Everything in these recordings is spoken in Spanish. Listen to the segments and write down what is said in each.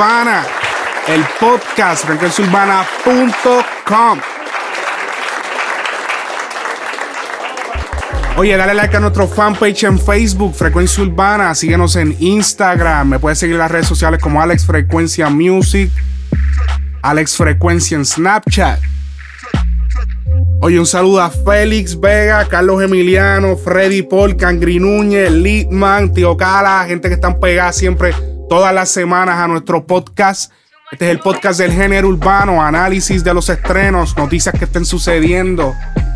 Urbana, el podcast, frecuenciaurbana.com. Oye, dale like a nuestro fanpage en Facebook, Frecuencia Urbana. Síguenos en Instagram. Me puedes seguir en las redes sociales como Alex Frecuencia Music, Alex Frecuencia en Snapchat. Oye, un saludo a Félix Vega, Carlos Emiliano, Freddy Paul, Cangri Núñez, Litman, Tío Cala, gente que están pegadas siempre todas las semanas a nuestro podcast. Este es el podcast del género urbano, análisis de los estrenos, noticias que estén sucediendo,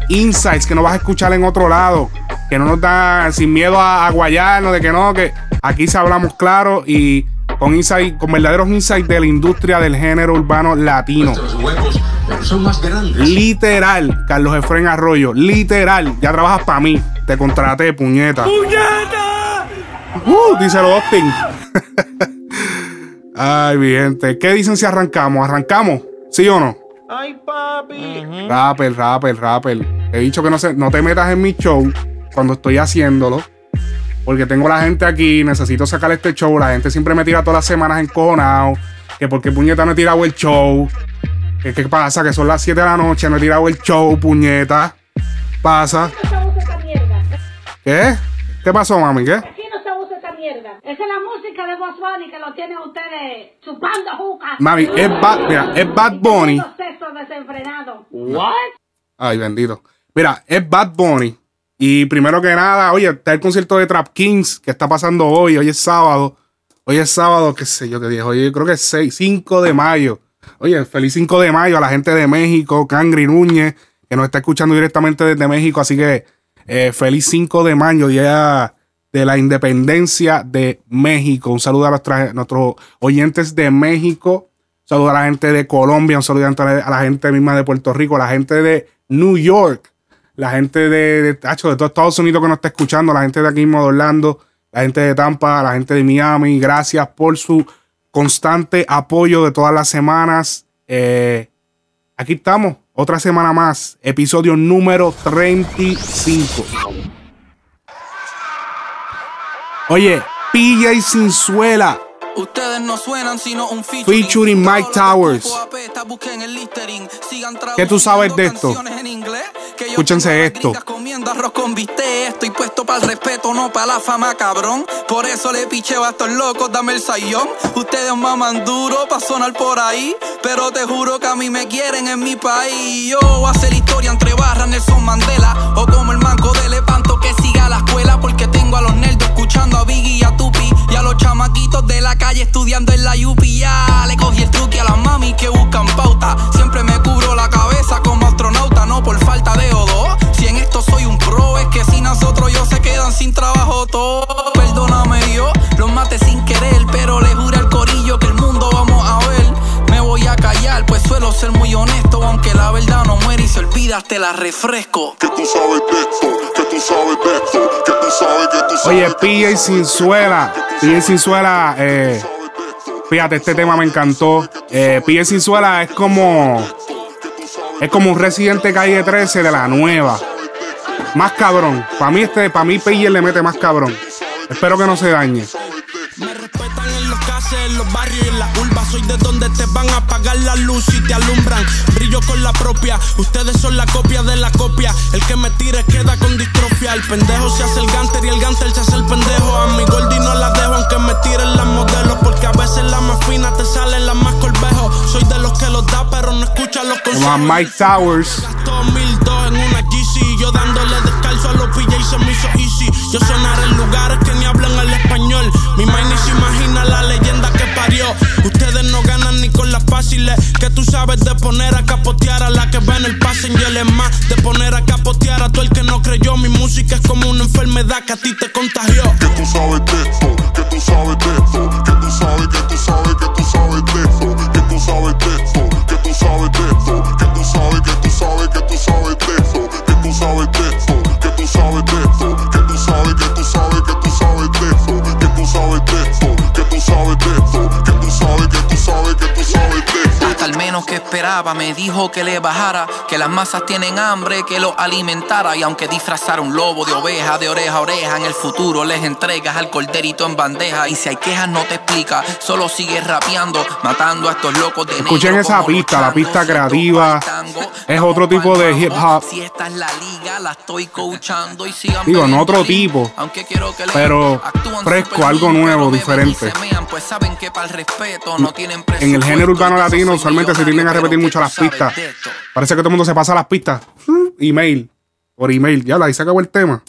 insights que no vas a escuchar en otro lado, que no nos da sin miedo a, a guayarnos, de que no, que aquí se hablamos claro y con insight, con verdaderos insights de la industria del género urbano latino. son más grandes. Literal, Carlos Efren Arroyo, literal, ya trabajas para mí, te contraté, puñeta. ¡Puñeta! Uh, díselo Austin. Ay, mi gente. ¿Qué dicen si arrancamos? ¿Arrancamos? ¿Sí o no? Ay, papi. Rapper, rapper, rapper. He dicho que no, se, no te metas en mi show cuando estoy haciéndolo. Porque tengo la gente aquí, necesito sacar este show. La gente siempre me tira todas las semanas encojonado. Que porque puñeta no he tirado el show. Qué pasa, que son las 7 de la noche, no he tirado el show, puñeta. Pasa. ¿Qué? ¿Qué pasó, mami? ¿Qué? Aquí no se usa esa mierda. Es la música de Boss Bunny que lo tienen ustedes chupando juca. Mami, es Bad, mira, es Bad Bunny. Desenfrenado. Ay, bendito. Mira, es Bad Bunny. Y primero que nada, oye, está el concierto de Trap Kings que está pasando hoy. Hoy es sábado. Hoy es sábado, qué sé yo qué día. Hoy creo que es 6, 5 de mayo. Oye, feliz 5 de mayo a la gente de México, Cangri Núñez, que nos está escuchando directamente desde México. Así que eh, feliz 5 de mayo, día de la independencia de México. Un saludo a nuestros oyentes de México. Un saludo a la gente de Colombia, un saludo a la gente misma de Puerto Rico, la gente de New York, la gente de, de, de todo Estados Unidos que nos está escuchando, la gente de aquí mismo de Orlando, la gente de Tampa, la gente de Miami. Gracias por su constante apoyo de todas las semanas. Eh, aquí estamos, otra semana más, episodio número 35. Oye, PJ Sinzuela. Ustedes no suenan sino un Featuring Mike Towers. ¿Qué tú sabes de esto? Escúchense esto. Comiendo arroz con bistec, estoy puesto para el respeto, no para la fama, cabrón. Por eso le picheo a estos locos, dame el sayón. Ustedes maman duro pa' sonar por ahí, pero te juro que a mí me quieren en mi país. Yo voy a hacer historia entre barras, Nelson Mandela, o como el manco de Lepanto que siga la escuela, porque tengo a los nerdos escuchando a Biggie y a Tupi, y a los chamaquitos de la calle estudiando en la UPI. Ya le cogí el truque a las mami que buscan pauta. Siempre me cubro la cabeza como astronauta, no por falta de O2. Si en esto soy un pro, es que sin nosotros ellos se quedan sin trabajo todo. Y te la refresco. Que tú sabes de esto, que tú sabes de esto, que tú sabes que tú sabes. Oye, PJ esto, Sinzuela. PJ Sinzuela, eh, fíjate, este tema me encantó. Eh, PJ Sinzuela es como. Es como un residente calle 13 de la nueva. Más cabrón. Para mí, este, para mí, PJ le mete más cabrón. Espero que no se dañe. Me respetan en los cases, en los barrios y en las urbas. Soy de donde te van a apagar la luz y te alumbran. Brillo con la propia, ustedes son la copia de la copia. El que me tire queda con distrofia. El pendejo se hace el ganter y el ganter se hace el pendejo. A mi gordi no la dejo aunque me tiren las modelos. Porque a veces la más fina te salen las más corvejo. Soy de los que los da, pero no escuchan los consejos. Mike Towers. Gastó mil dos en una GC Yo dándole descalzo los PJ y se me hizo easy. Yo sonar en lugares que ni hablan el español. Mi mind ni se imagina la leyenda que parió. Ustedes no ganan ni con las fáciles. Que tú sabes de poner a capotear a la que ven el pase Messenger es más de poner a capotear a todo el que no creyó. Mi música es como una enfermedad que a ti te contagió. Que tú sabes de esto, que tú sabes de esto, esperaba, me dijo que le bajara, que las masas tienen hambre, que lo alimentara. Y aunque disfrazara un lobo de oveja, de oreja a oreja, en el futuro les entregas al corderito en bandeja. Y si hay quejas, no te explica, solo sigue rapeando, matando a estos locos de Escuchen negro esa pista, la pista creativa. Es otro tipo de hip hop. Si esta es la liga, la estoy coachando y sigan Digo, no otro tipo, aunque quiero que pero fresco, algo nuevo, diferente. pues saben que para el respeto no tienen En el género urbano latino usualmente se tienden a repetir mucho las pistas. Parece que todo el mundo se pasa las pistas. Mm, Email. Por email. Ya, ahí se acabó el tema.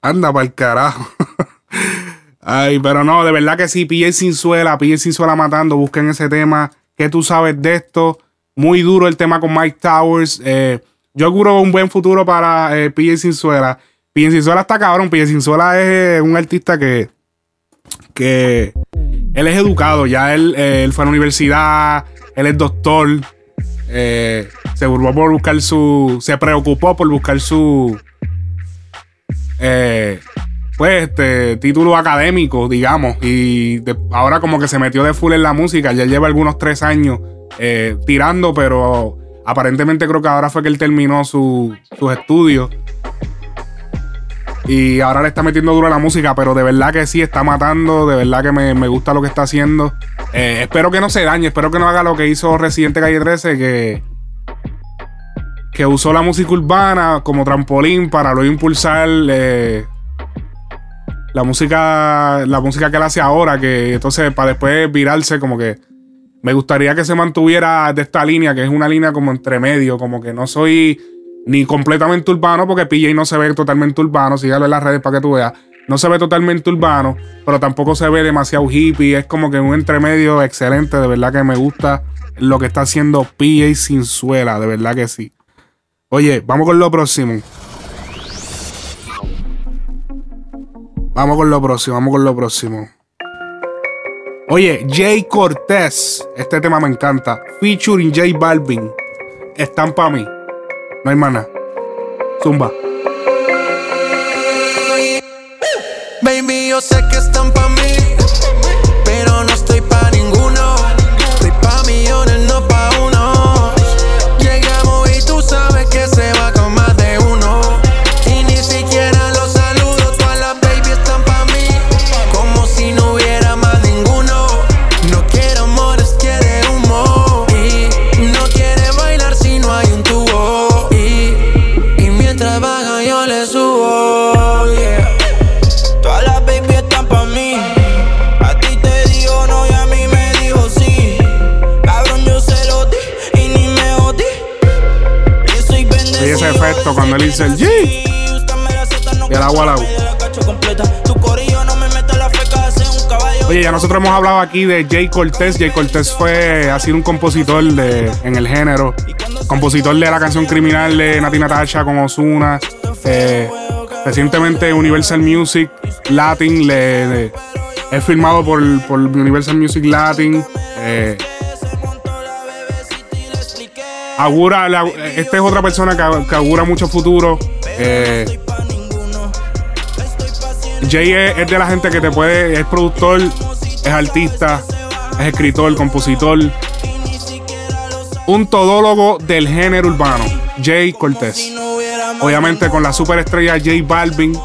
Anda para el carajo. Ay, pero no, de verdad que sí, PJ sin suela, PJ sin suela matando, busquen ese tema. ¿Qué tú sabes de esto? Muy duro el tema con Mike Towers. Eh, yo auguro un buen futuro para eh, PJ sin suela. PJ sin suela está cabrón. PJ sin suela es eh, un artista que, que él es educado. Ya él, eh, él fue a la universidad, él es doctor. Eh, se burló por buscar su. Se preocupó por buscar su. eh, pues este título académico, digamos. Y ahora como que se metió de full en la música. Ya lleva algunos tres años eh, tirando, pero aparentemente creo que ahora fue que él terminó su- sus estudios. Y ahora le está metiendo duro a la música, pero de verdad que sí está matando, de verdad que me, me gusta lo que está haciendo. Eh, espero que no se dañe, espero que no haga lo que hizo Residente Calle 13, que, que usó la música urbana como trampolín para luego impulsar eh, la música la música que él hace ahora, que entonces para después virarse como que me gustaría que se mantuviera de esta línea, que es una línea como entre medio, como que no soy ni completamente urbano, porque PJ no se ve totalmente urbano, sígalo en las redes para que tú veas. No se ve totalmente urbano, pero tampoco se ve demasiado hippie. Es como que un entremedio excelente. De verdad que me gusta lo que está haciendo PJ sin suela. De verdad que sí. Oye, vamos con lo próximo. Vamos con lo próximo, vamos con lo próximo. Oye, Jay Cortez. Este tema me encanta. Featuring J Balvin. Están para mí. No hay mana. Zumba. Baby, yo sé que están pa' mí, cuando él dice el G. Y el agua al agua. Oye, ya nosotros hemos hablado aquí de Jay Cortez. Jay Cortez fue, ha sido un compositor de, en el género. Compositor de la canción Criminal de Nati Natasha con Ozuna. Eh, recientemente Universal Music Latin le, le- es firmado por, por Universal Music Latin. Eh, augura, la- esta es otra persona que, que augura mucho futuro. Eh, Jay es, es de la gente que te puede, es productor, es artista, es escritor, compositor. Un todólogo del género urbano, Jay Cortez. Obviamente con la superestrella J Balvin.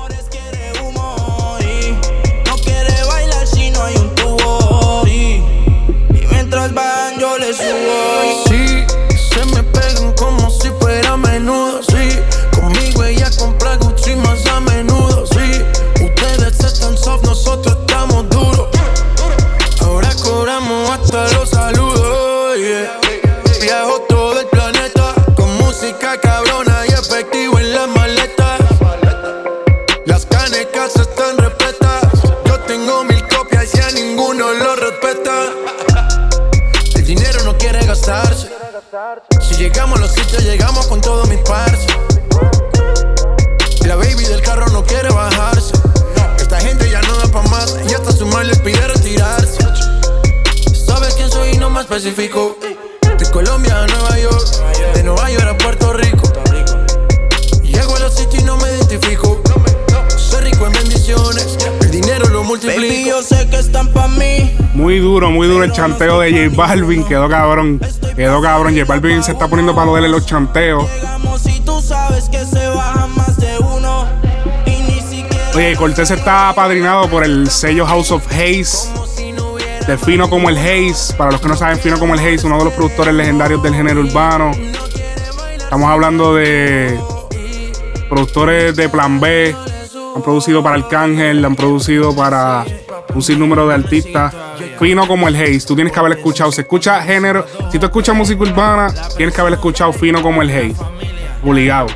Chanteo de J Balvin. Quedó cabrón. Quedó cabrón. J Balvin se está poniendo para lo de los chanteos. Oye, Cortés está apadrinado por el sello House of Haze. De Fino como el Haze. Para los que no saben, Fino como el Haze, uno de los productores legendarios del género urbano. Estamos hablando de productores de Plan B. Han producido para Arcángel, han producido para un sinnúmero de artistas. Fino como el Haze. Tú tienes que haber escuchado. Se escucha género. Si tú escuchas música urbana, tienes que haber escuchado Fino como el Haze. Obligado.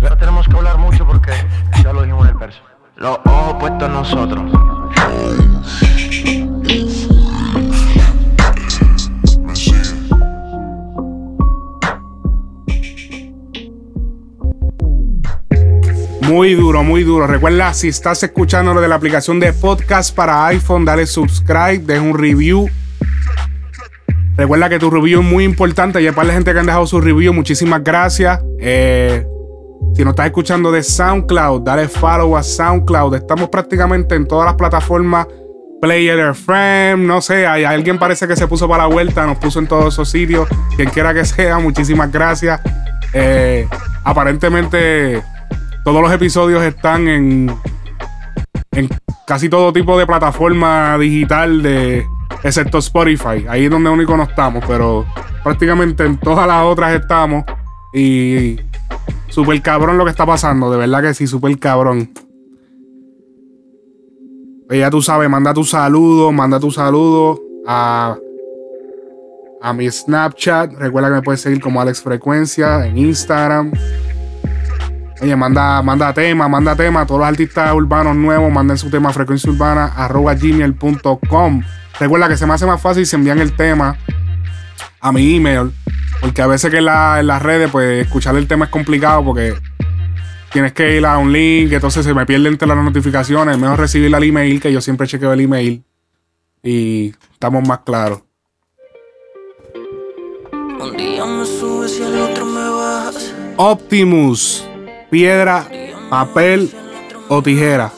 No tenemos que hablar mucho porque ya lo dijimos en el verso. Los ojos puestos en nosotros. Muy duro, muy duro. Recuerda, si estás escuchando lo de la aplicación de podcast para iPhone, dale subscribe, deja un review. Recuerda que tu review es muy importante. Y para la gente que han dejado su review, muchísimas gracias. Eh, si no estás escuchando de SoundCloud, dale follow a SoundCloud. Estamos prácticamente en todas las plataformas. Player FM, no sé, hay alguien parece que se puso para la vuelta, nos puso en todos esos sitios. Quien quiera que sea, muchísimas gracias. Eh, aparentemente todos los episodios están en, casi todo tipo de plataforma digital, de, excepto Spotify. Ahí es donde único no estamos, pero prácticamente en todas las otras estamos. Y super cabrón lo que está pasando, de verdad que sí, super cabrón. Pues ya tú sabes, manda tu saludo, manda tu saludo a, a mi Snapchat. Recuerda que me puedes seguir como Alex Frecuencia en Instagram. Oye, manda, manda tema, manda tema. Todos los artistas urbanos nuevos manden su tema a frecuencia urbana arroba gmail.com. Recuerda que se me hace más fácil si envían el tema a mi email. Porque a veces que en, la- en las redes, pues escuchar el tema es complicado porque tienes que ir a un link, entonces se me pierden entre las notificaciones. Es mejor recibirla al email, que yo siempre chequeo el email. Y estamos más claros. Un día me subes y al otro me bajas. Optimus, piedra, papel o tijera.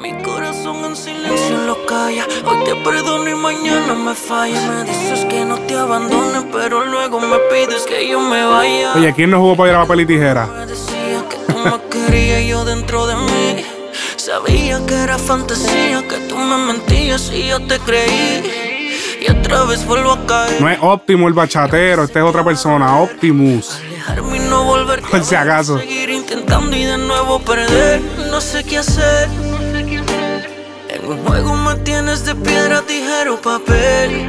Mi corazón en silencio lo calla. Hoy te perdono y mañana me falla. Me dices que no te abandone, pero luego me pides que yo me vaya. Oye, ¿quién no jugó piedra, papel y tijera? Me decía que tú me querías yo dentro de mí. Sabía que era fantasía, que tú me mentías y yo te creí. Y otra vez vuelvo a caer. No es Optimus el bachatero, este es otra persona, Optimus. Alejarme y no volver. Por si acaso. Seguir intentando y de nuevo perder. No sé qué hacer. En un juego me tienes de piedra, tijera o papel.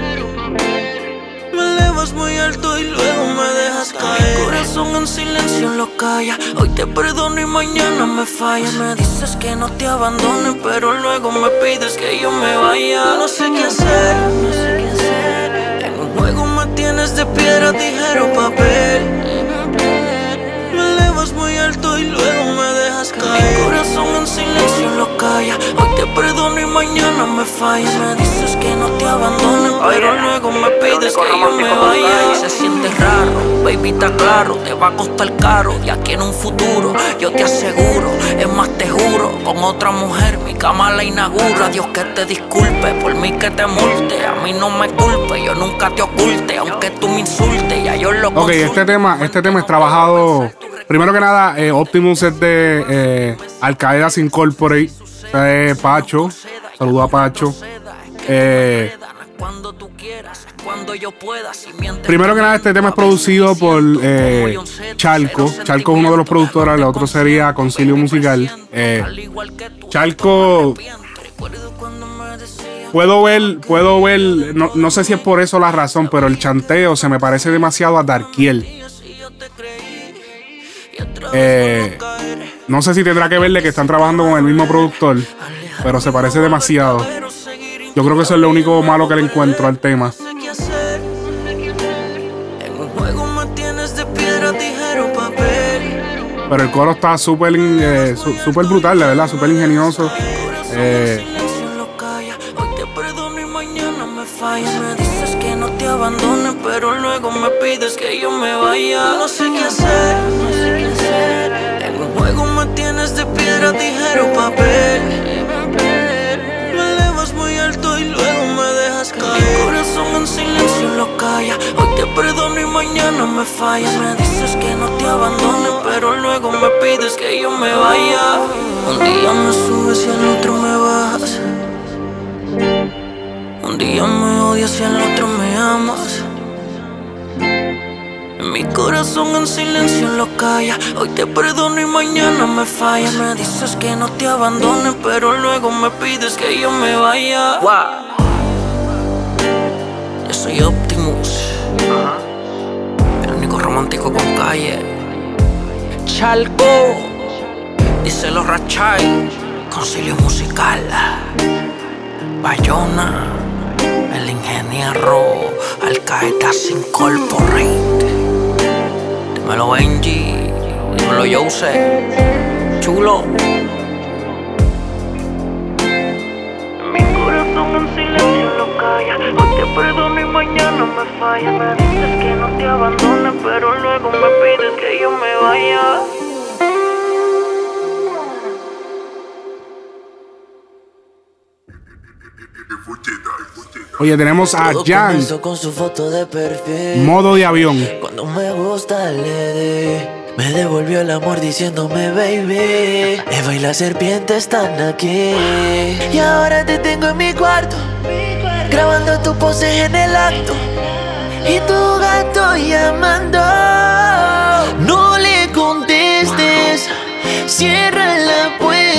Me elevas muy alto y luego me dejas caer. Mi corazón en silencio lo calla. Hoy te perdono y mañana me falla. Me dices que no te abandone, pero luego me pides que yo me vaya. No sé qué hacer. No sé tienes de piedra, tijera o papel. Calla. Hoy te perdono y mañana me falla. Me dices que no te abandonen, pero luego me pides que yo me vaya. Se siente raro, baby, está claro. Te va a costar caro. Y aquí en un futuro, yo te aseguro. Es más, te juro, con otra mujer mi cama la inaugura. Dios que te disculpe, por mí que te multe. A mí no me culpe, yo nunca te oculte. Aunque tú me insultes, ya yo lo Ok, este tema, este tema es trabajado. Primero que nada, eh, Optimus es de eh, Al Qaeda Incorporate. Es Pacho. Saludo a Pacho. Eh, primero que nada, este tema es producido por eh, Chalco. Chalco es uno de los productores, el otro sería Concilio Musical. Eh, Chalco, puedo ver, puedo ver, no, no sé si es por eso la razón, pero el chanteo se me parece demasiado a Darkiel. Eh, no sé si tendrá que verle que están trabajando con el mismo productor, pero se parece demasiado. Yo creo que eso es lo único malo que le encuentro al tema. Pero el coro está súper eh, su- súper brutal, de verdad, súper ingenioso. Eh, pero luego me pides que yo me vaya. No sé qué hacer, me tienes de piedra, tijera papel. Me elevas muy alto y luego me dejas caer. Mi corazón en silencio lo calla. Hoy te perdono y mañana me falla. Me dices que no te abandone, pero luego me pides que yo me vaya. Un día me subes y al otro me bajas. Un día me odias y al otro me amas. Mi corazón en silencio lo calla. Hoy te perdono y mañana me falla. Me dices que no te abandone, pero luego me pides que yo me vaya. Yo soy Optimus. El único romántico con calle. Chalco. Dice los Rachay. Concilio musical. Bayona. El ingeniero. Al Qaedas Incorporate. Dímelo Benji. Dímelo Jose. Chulo. Mi corazón en silencio lo calla. Hoy te perdono y mañana me falla. Me dices que no te abandone, pero luego me pides que yo me vaya. Oye, tenemos a Jan, con su foto de perfil. modo de avión. Cuando me gusta le di. Me devolvió el amor diciéndome baby Eva y la serpiente están aquí Y ahora te tengo en mi cuarto Grabando tu pose en el acto. Y tu gato llamando No le contestes Cierra la puerta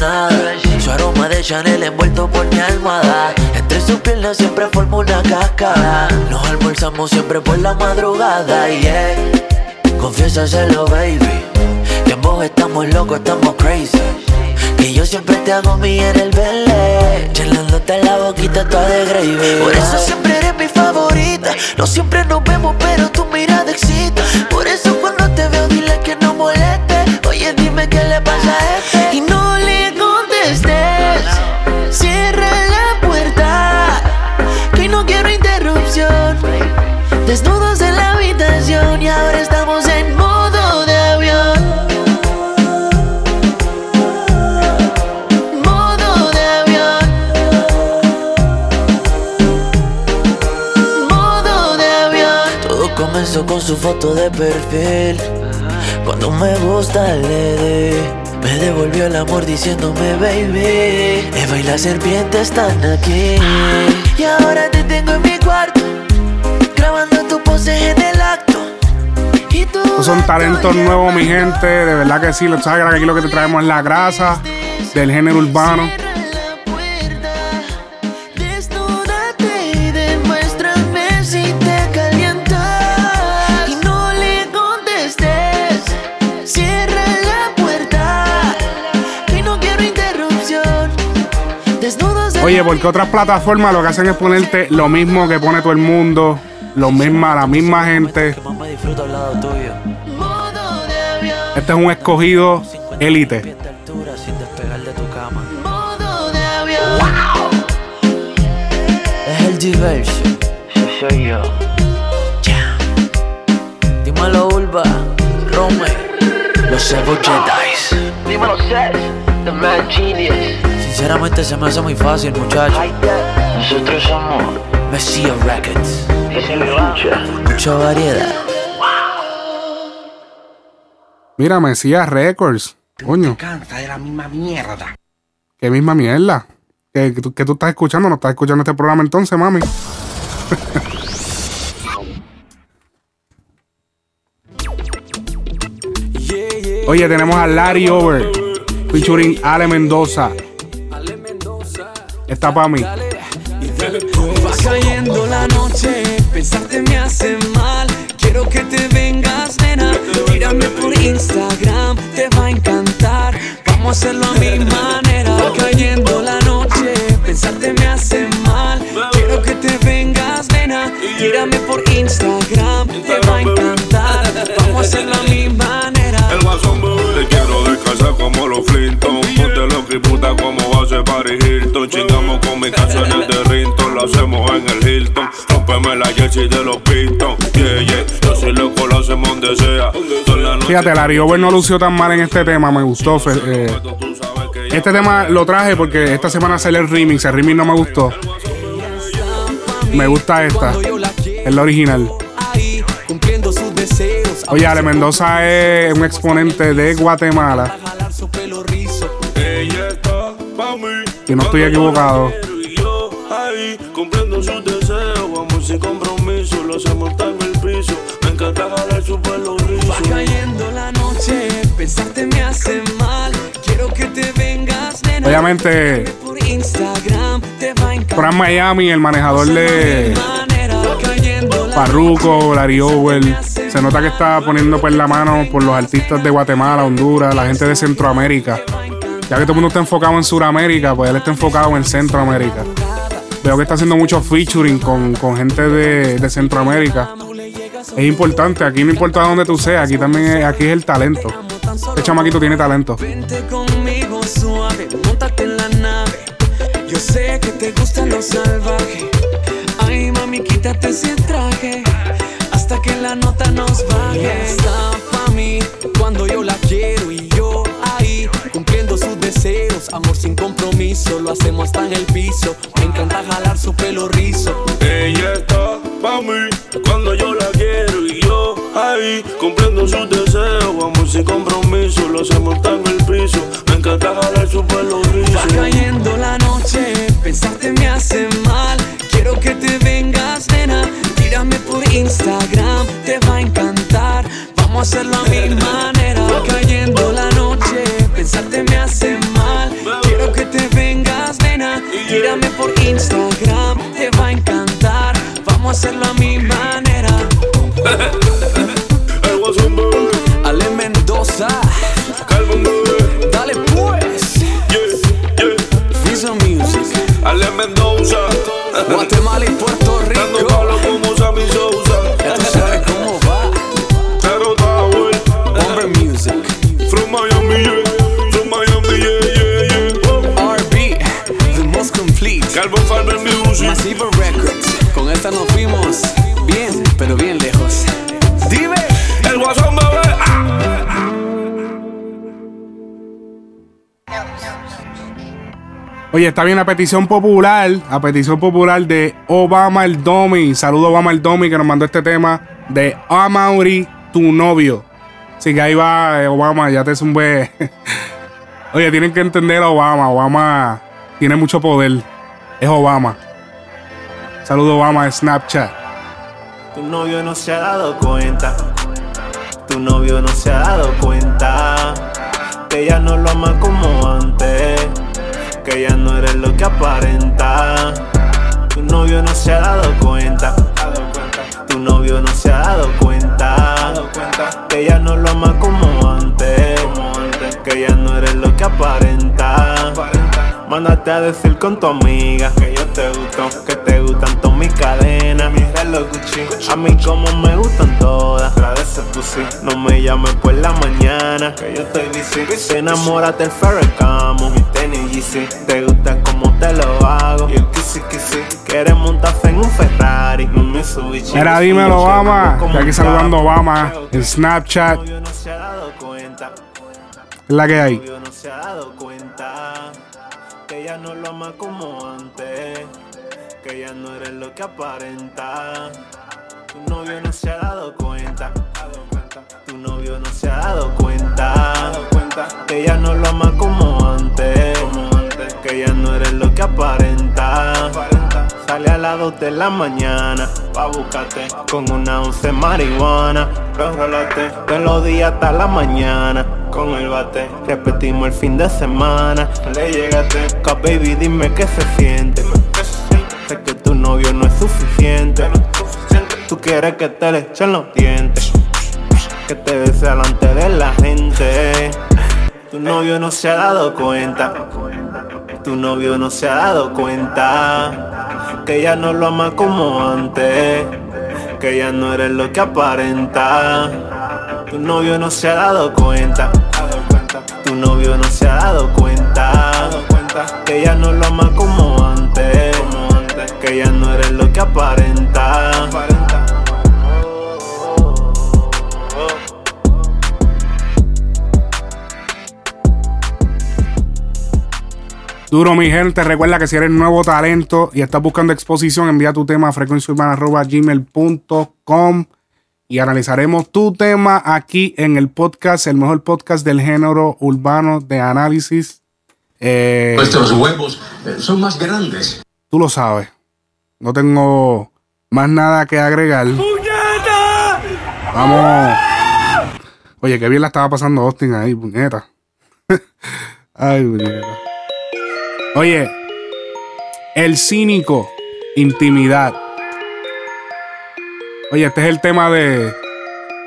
nada. Su aroma de Chanel envuelto por mi almohada. Entre sus piernas siempre forma una cascada. Nos almorzamos siempre por la madrugada. Yeah. Confiésaselo, baby. Que vos estamos locos, estamos crazy. Que yo siempre te hago mía en el belé. Chelándote la boquita toda de gravy. Por eso siempre eres mi favorita. No siempre nos vemos, pero tu mirada excita. Por eso cuando te veo, dile que no moleste. Oye, dime qué le pasa a este. Su foto de perfil. Cuando me gusta le di. Me devolvió el amor diciéndome baby. Eva y la serpiente están aquí. Y ahora te tengo en mi cuarto. Grabando tu pose en el acto. Y tú son talentos nuevos, mi gente. De verdad que sí. Lo sabes que aquí lo que te traemos es la grasa del género urbano. Oye, porque otras plataformas lo que hacen es ponerte lo mismo que pone todo el mundo. Lo misma, la misma gente. Este es un escogido élite. Es el diversion. Sí, soy yo. Dímelo, Ulva. Rome. Los Jedi's. Dímelo, Seth, the man genius. Sinceramente se me hace muy fácil, muchacho. Nosotros somos Messia Records. Mucha variedad. Mira, Mesías Records. Coño. Canta de la misma mierda. Qué misma mierda. ¿Qué, tú, que tú estás escuchando? ¿No estás escuchando este programa entonces, mami? Oye, tenemos a Larry Over. Featuring Ale Mendoza. Está para mí. Va cayendo la noche, pensarte me hace mal. Quiero que te vengas, nena. Mírame por Instagram, te va a encantar. Vamos a hacerlo a mi manera. Va cayendo la noche, pensarte me hace mal. Quiero que te vengas, nena. Mírame por Instagram, te va a encantar. Vamos a hacerlo a mi manera. El guasón te quiero descansar como los Flintons. Ponte loco y puta como ser Paris Hilton. Chingamos con mis canciones de Rinton, lo hacemos en el Hilton. Rompeme la jersey de los Pistons. Yeah, yeah, yo soy loco, lo hacemos donde sea. La Fíjate, Larry Over no lució tan mal en este tema. Me gustó. eh, este tema lo traje porque esta semana sale el remix. El remix no me gustó. Me gusta esta. Es la original. Oye, Ale Mendoza es un exponente de Guatemala. Si no estoy equivocado. Cumpliendo sus deseos. Vamos sin compromiso, lo hacemos hasta en el piso. Me encanta jalar su pelo rizo. Va cayendo la noche, pensarte me hace mal. Quiero que te vengas, nena. Obviamente, Por Instagram te va a encantar. Fran Miami, el manejador de Manera, va cayendo la Farruko, Larry Over, se nota que está poniendo pues la mano por los artistas de Guatemala, Honduras, la gente de Centroamérica. Ya que todo el mundo está enfocado en Sudamérica, pues él está enfocado en Centroamérica. Veo que está haciendo mucho featuring con, con gente de, de Centroamérica. Es importante, aquí no importa dónde tú seas, aquí también es, aquí es el talento. Este chamaquito tiene talento. Vente conmigo suave, montate en la nave. Yo sé que te gusta lo salvaje. Ay, mami, quítate ese traje. Hasta que la nota nos baje. Está pa' mí cuando yo la quiero y Amor sin compromiso, lo hacemos hasta en el piso. Me encanta jalar su pelo rizo. Ella está pa' mí cuando yo la quiero y yo ahí cumpliendo sus deseos. Vamos sin compromiso, lo hacemos hasta en el piso. Me encanta jalar su pelo Va rizo. cayendo la noche, pensarte me hace mal. Quiero que te vengas, nena. Tírame por Instagram, te va a encantar. Vamos a hacerlo a mi manera. Tírame por Instagram, te va a encantar. Vamos a hacerlo a mi manera. Oye, está bien la petición popular, a petición popular de Obama el Domi. Saludo Obama el Domi que nos mandó este tema de Amaury, tu novio. Así que ahí va, eh, Obama, ya te zumbé. Oye, tienen que entender a Obama. Obama tiene mucho poder. Es Obama. Saludo Obama de Snapchat. Tu novio no se ha dado cuenta. Tu novio no se ha dado cuenta. Que ya no lo ama como antes. Que ya no eres lo que aparenta. Tu novio no se ha dado cuenta. Tu novio no se ha dado cuenta. Que ya no lo ama como antes. Que ya no eres lo que aparenta. Mándate a decir con tu amiga te gusto, que te gustan todas mis cadenas, mis reloj Gucci. A mí como me gustan todas, agradece tú sí. No me llames por la mañana, que yo estoy busy. Enamórate el Ferragamo, mi tenis Yeezy. Te gusta como te lo hago, y el kissy kissy. Quieres montarse en un Ferrari, un Mitsubishi. Mira, dímelo, Obama. Que aquí saludando. Obama en Snapchat. Tu novio no se ha dado cuenta. Es la que hay. Que ya no lo ama como antes, que ya no eres lo que aparenta. Tu novio no se ha dado cuenta, tu novio no se ha dado cuenta Que ya no lo ama como antes. Que ya no eres lo que aparenta. Sale a las 2 de la mañana pa' buscarte con una once marihuana. Rólate de los días hasta la mañana con el bate. Repetimos el fin de semana. Le llegaste, Ca, baby, dime qué se siente. Sé que tu novio no es suficiente. Tú quieres que te le echen los dientes. Que te bese delante de la gente. Tu novio no se ha dado cuenta. Tu novio no se ha dado cuenta. Que ya no lo ama como antes. Que ya no eres lo que aparenta. Tu novio no se ha dado cuenta. Tu novio no se ha dado cuenta. Que ya no lo ama como antes. Que ya no eres lo que aparenta. Duro, mi gente. Recuerda que si eres nuevo talento y estás buscando exposición, envía tu tema a frecuenciaurbana.gmail.com y analizaremos tu tema aquí en el podcast, el mejor podcast del género urbano de análisis. Eh, Nuestros huevos eh, son más grandes. tú lo sabes. No tengo más nada que agregar. Vamos. Oye, qué bien la estaba pasando Austin ahí, puñeta. Ay, puñeta. Oye, el cínico, intimidad. Oye, este es el tema de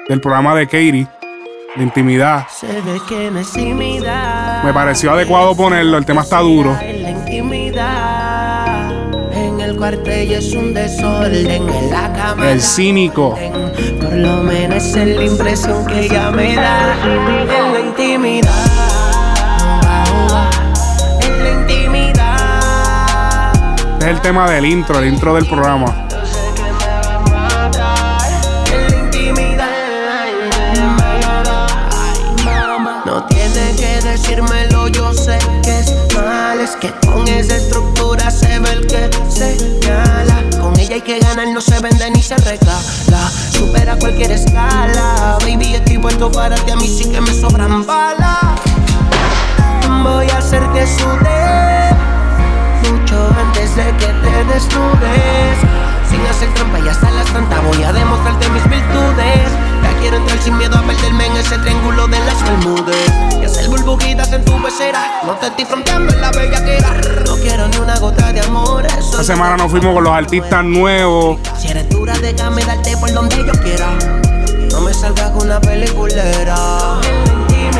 del programa de Katie, la intimidad. Se ve que no es intimidad. Me pareció adecuado ponerlo, el tema está duro. En la intimidad. En el cuartel es un desorden. En la cama. El cínico. Por lo menos es la impresión que ella me da. En la intimidad. En la intimidad. Este es el tema del intro, el intro del programa. Que con esa estructura se ve el que señala. Con ella hay que ganar, no se vende ni se regala. Supera cualquier escala. Baby, estoy puesto para ti, a mí sí que me sobran balas. Voy a hacer que sude mucho antes de que te desnudes. Sin hacer trampa y hasta las tantas voy a demostrarte mis virtudes. Quiero entrar sin miedo a perderme en ese triángulo de las Bermudes. Y hacer burbujitas en tu pecera. No te estoy fronteando en la bellaquera. No quiero ni una gota de amor. Esta semana nos fuimos con los artistas nuevos. si eres dura, déjame darte por donde yo quiera. No me salgas con una peliculera. En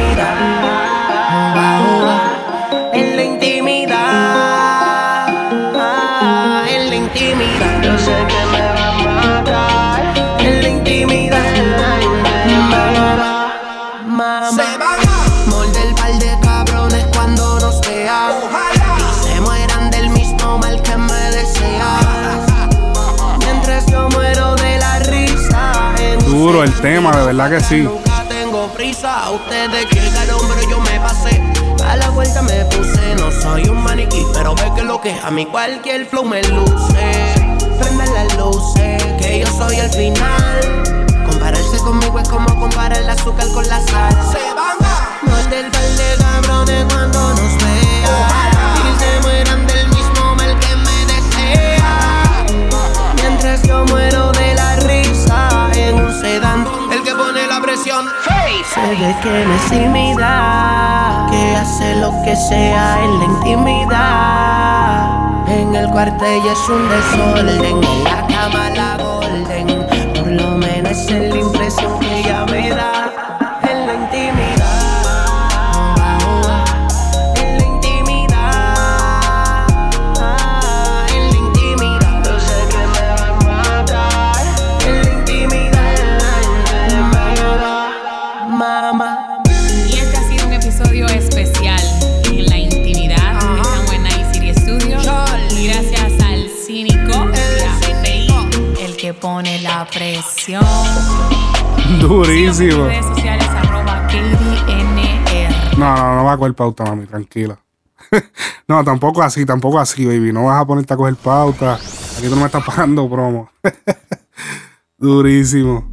Duro el tema, de verdad que sí. Nunca tengo prisa, ustedes llegaron, pero yo me pasé. A la vuelta me puse, no soy un maniquí, pero ve que lo que a mí cualquier flow me luce. Prendan las luces, que yo soy el final. Compararse conmigo es como comparar el azúcar con la sal. Se van a morder el par de cabrones cuando nos vean. Que no es intimidad, que hace lo que sea en la intimidad. En el cuartel es un desorden, en la cama la golden. Durísimo. Redes sociales arroba KDNR. No, no, no va a coger pauta, mami, tranquila. no, tampoco así, tampoco así, baby. No vas a ponerte a coger pauta. Aquí tú no me estás pagando promo. Durísimo.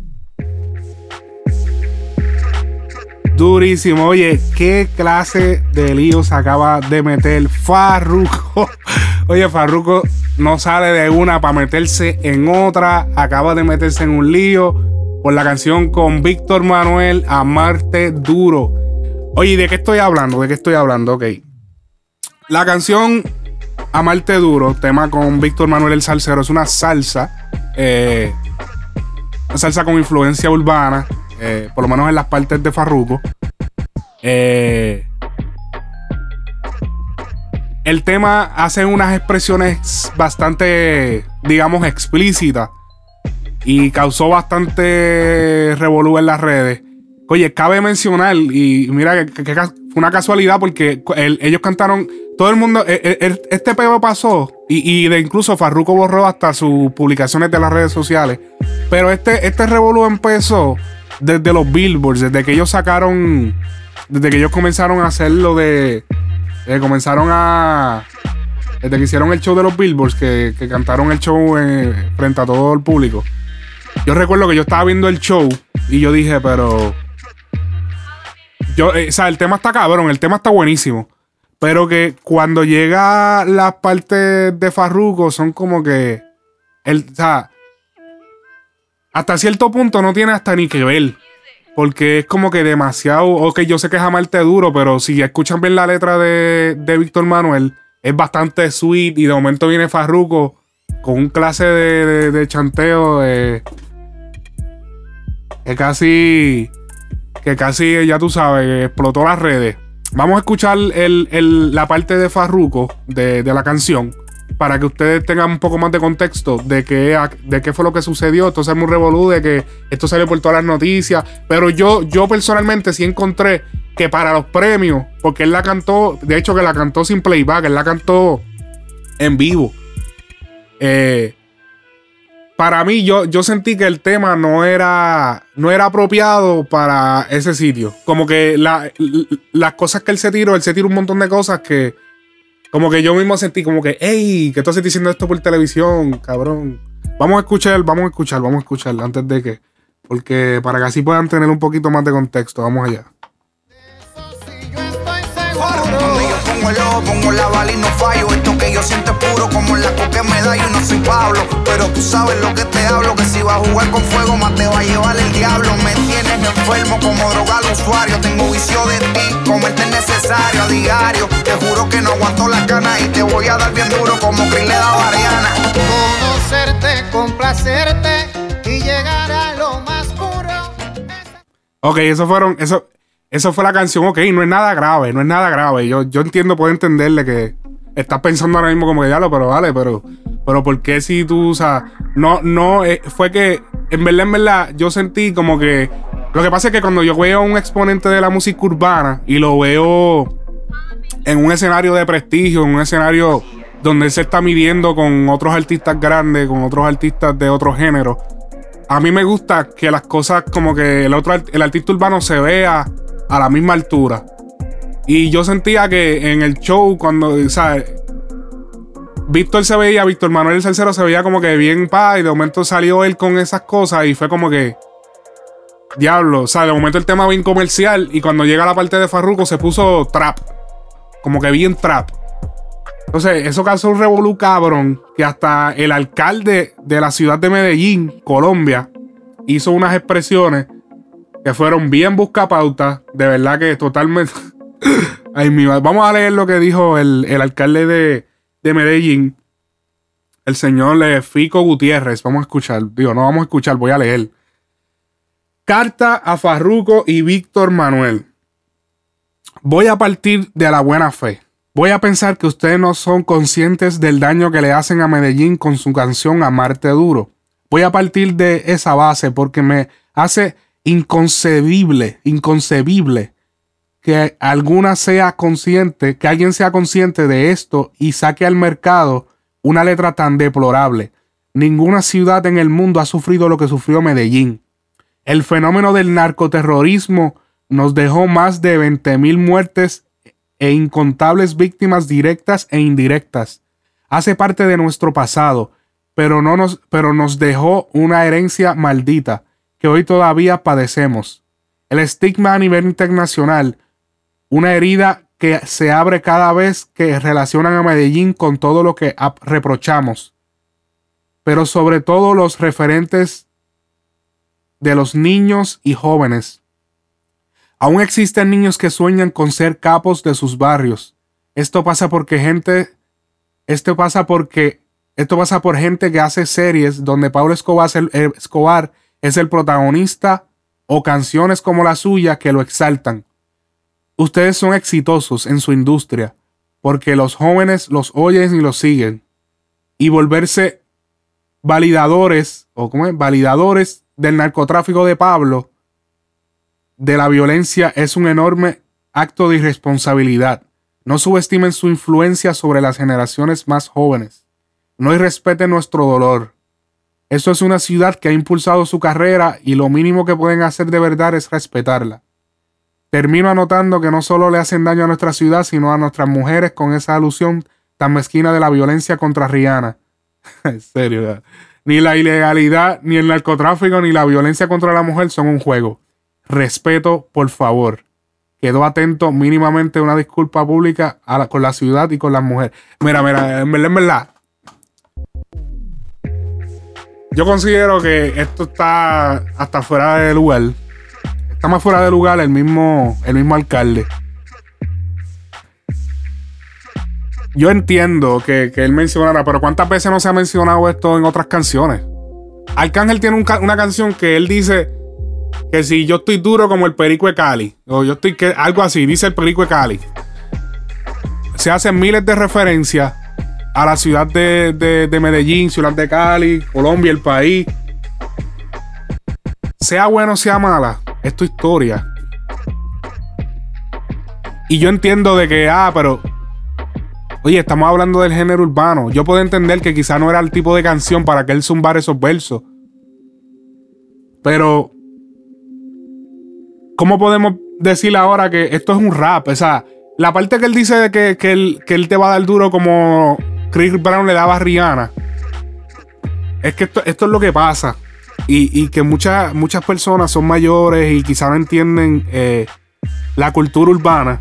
Durísimo. Oye, qué clase de lío se acaba de meter Farruko. Oye, Farruko no sale de una para meterse en otra. Acaba de meterse en un lío por la canción con Víctor Manuel Amarte Duro. Oye, ¿de qué estoy hablando? ¿De qué estoy hablando? Ok. La canción Amarte Duro, tema con Víctor Manuel el Salsero, es una salsa. eh, una salsa con influencia urbana. eh, por lo menos en las partes de Farruko. Eh, el tema hace unas expresiones bastante, digamos, explícitas. Y causó bastante revolú en las redes. Oye, cabe mencionar, y mira que, fue una casualidad porque el- ellos cantaron, todo el mundo, e- e- este peo pasó y, y de incluso Farruko borró hasta sus publicaciones de las redes sociales. Pero este, este revolú empezó desde los billboards, desde que ellos sacaron, desde que ellos comenzaron a hacer lo de, eh, comenzaron a, desde que hicieron el show de los billboards, que, que cantaron el show eh, frente a todo el público. Yo recuerdo que yo estaba viendo el show y yo dije, pero yo, eh, o sea, el tema está cabrón, el tema está buenísimo. Pero que cuando llega las partes de Farruko son como que. El, o sea, hasta cierto punto no tiene hasta ni que ver. Porque es como que demasiado. Ok, yo sé que es amarte duro, pero si escuchan bien la letra de, de Víctor Manuel, es bastante sweet. Y de momento viene Farruko con un clase de, de- chanteo de. Que casi que casi, ya tú sabes, explotó las redes. Vamos a escuchar el- el- la parte de Farruko de, de la canción para que ustedes tengan un poco más de contexto de qué, de qué fue lo que sucedió. Esto es muy revolú de que esto salió por todas las noticias. Pero yo, yo personalmente sí encontré que para los premios, porque él la cantó, de hecho que la cantó sin playback, él la cantó en vivo. Eh, para mí, yo, yo sentí que el tema no era, no era apropiado para ese sitio. Como que la- las cosas que él se tiró, él se tiró un montón de cosas que, como que yo mismo sentí como que, hey, que tú estás diciendo esto por televisión, cabrón. Vamos a escuchar, vamos a escuchar, vamos a escuchar antes de que, porque para que así puedan tener un poquito más de contexto, vamos allá. Pongo el ojo, pongo la bala y no fallo. Esto que yo siento es puro como la coca me da. No soy Pablo, pero tú sabes lo que te hablo. Vas a jugar con fuego, más te va a llevar el diablo. Me tienes enfermo como droga al usuario. Tengo vicio de ti, comerte es necesario a diario. Te juro que no aguanto las ganas y te voy a dar bien duro como Chris le da a Mariana. Conocerte, complacerte y llegar a lo más puro. Ok, eso fueron, eso, eso fue la canción, ok, no es nada grave, no es nada grave. Yo, yo entiendo, puedo entenderle que estás pensando ahora mismo como que ya lo, pero vale, pero, pero ¿por qué si tú, o sea, no, no, eh, fue que, en verdad, en verdad, yo sentí como que, lo que pasa es que cuando yo veo a un exponente de la música urbana y lo veo en un escenario de prestigio, en un escenario donde él se está midiendo con otros artistas grandes, con otros artistas de otro género, a mí me gusta que las cosas como que el otro el artista urbano se vea a la misma altura. Y yo sentía que en el show cuando, o Víctor se veía, Víctor Manuel Salcero se veía como que bien pa y de momento salió él con esas cosas y fue como que diablo, o sea, de momento el tema bien comercial y cuando llega la parte de Farruko se puso trap, como que bien trap. Entonces, eso causó un revolú cabrón que hasta el alcalde de la ciudad de Medellín, Colombia, hizo unas expresiones que fueron bien buscapautas. De verdad que totalmente. Ay, mi. Vamos a leer lo que dijo el, el alcalde de, de Medellín, el señor Fico Gutiérrez. Vamos a escuchar. Digo, no vamos a escuchar, voy a leer. Carta a Farruco y Víctor Manuel. Voy a partir de la buena fe. Voy a pensar que ustedes no son conscientes del daño que le hacen a Medellín con su canción Amarte Duro. Voy a partir de esa base porque me hace inconcebible, inconcebible que alguna sea consciente, que alguien sea consciente de esto y saque al mercado una letra tan deplorable. Ninguna ciudad en el mundo ha sufrido lo que sufrió Medellín. El fenómeno del narcoterrorismo nos dejó más de 20.000 muertes e incontables víctimas directas e indirectas. Hace parte de nuestro pasado, pero, no nos, pero nos dejó una herencia maldita que hoy todavía padecemos. El estigma a nivel internacional, una herida que se abre cada vez que relacionan a Medellín con todo lo que reprochamos, pero sobre todo los referentes de los niños y jóvenes. Aún existen niños que sueñan con ser capos de sus barrios. Esto pasa porque gente, esto pasa porque, esto pasa por gente que hace series donde Pablo Escobar es el, Escobar es el protagonista o canciones como la suya que lo exaltan. Ustedes son exitosos en su industria porque los jóvenes los oyen y los siguen. Y volverse validadores, o ¿cómo es? Validadores del narcotráfico de Pablo, de la violencia, es un enorme acto de irresponsabilidad. No subestimen su influencia sobre las generaciones más jóvenes. No irrespeten nuestro dolor. Esto es una ciudad que ha impulsado su carrera y lo mínimo que pueden hacer de verdad es respetarla. Termino anotando que no solo le hacen daño a nuestra ciudad, sino a nuestras mujeres con esa alusión tan mezquina de la violencia contra Rihanna. en serio, ya. ni la ilegalidad, ni el narcotráfico, ni la violencia contra la mujer son un juego. Respeto, por favor. Quedó atento mínimamente una disculpa pública con la ciudad y con las mujeres. Mira, mira, en verdad, en verdad. Yo considero que esto está hasta fuera de lugar. Está más fuera de lugar el mismo, el mismo alcalde. Yo entiendo que, que él mencionara, pero ¿cuántas veces no se ha mencionado esto en otras canciones? Arcángel tiene un una canción que él dice que si yo estoy duro como el perico de Cali, o yo estoy que algo así, dice el perico de Cali. Se hacen miles de referencias a la ciudad de, de- de Medellín, ciudad de Cali, Colombia, el país. Sea bueno sea mala, es tu historia. Y yo entiendo de que, ah, pero Oye, estamos hablando del género urbano. Yo puedo entender que quizá no era el tipo de canción para que él zumbara esos versos. Pero, ¿cómo podemos decir ahora que esto es un rap? O sea, la parte que él dice de que, que él, que él te va a dar duro como Chris Brown le daba a Rihanna. Es que esto, esto es lo que pasa. Y, que muchas, muchas personas son mayores y quizá no entienden eh, la cultura urbana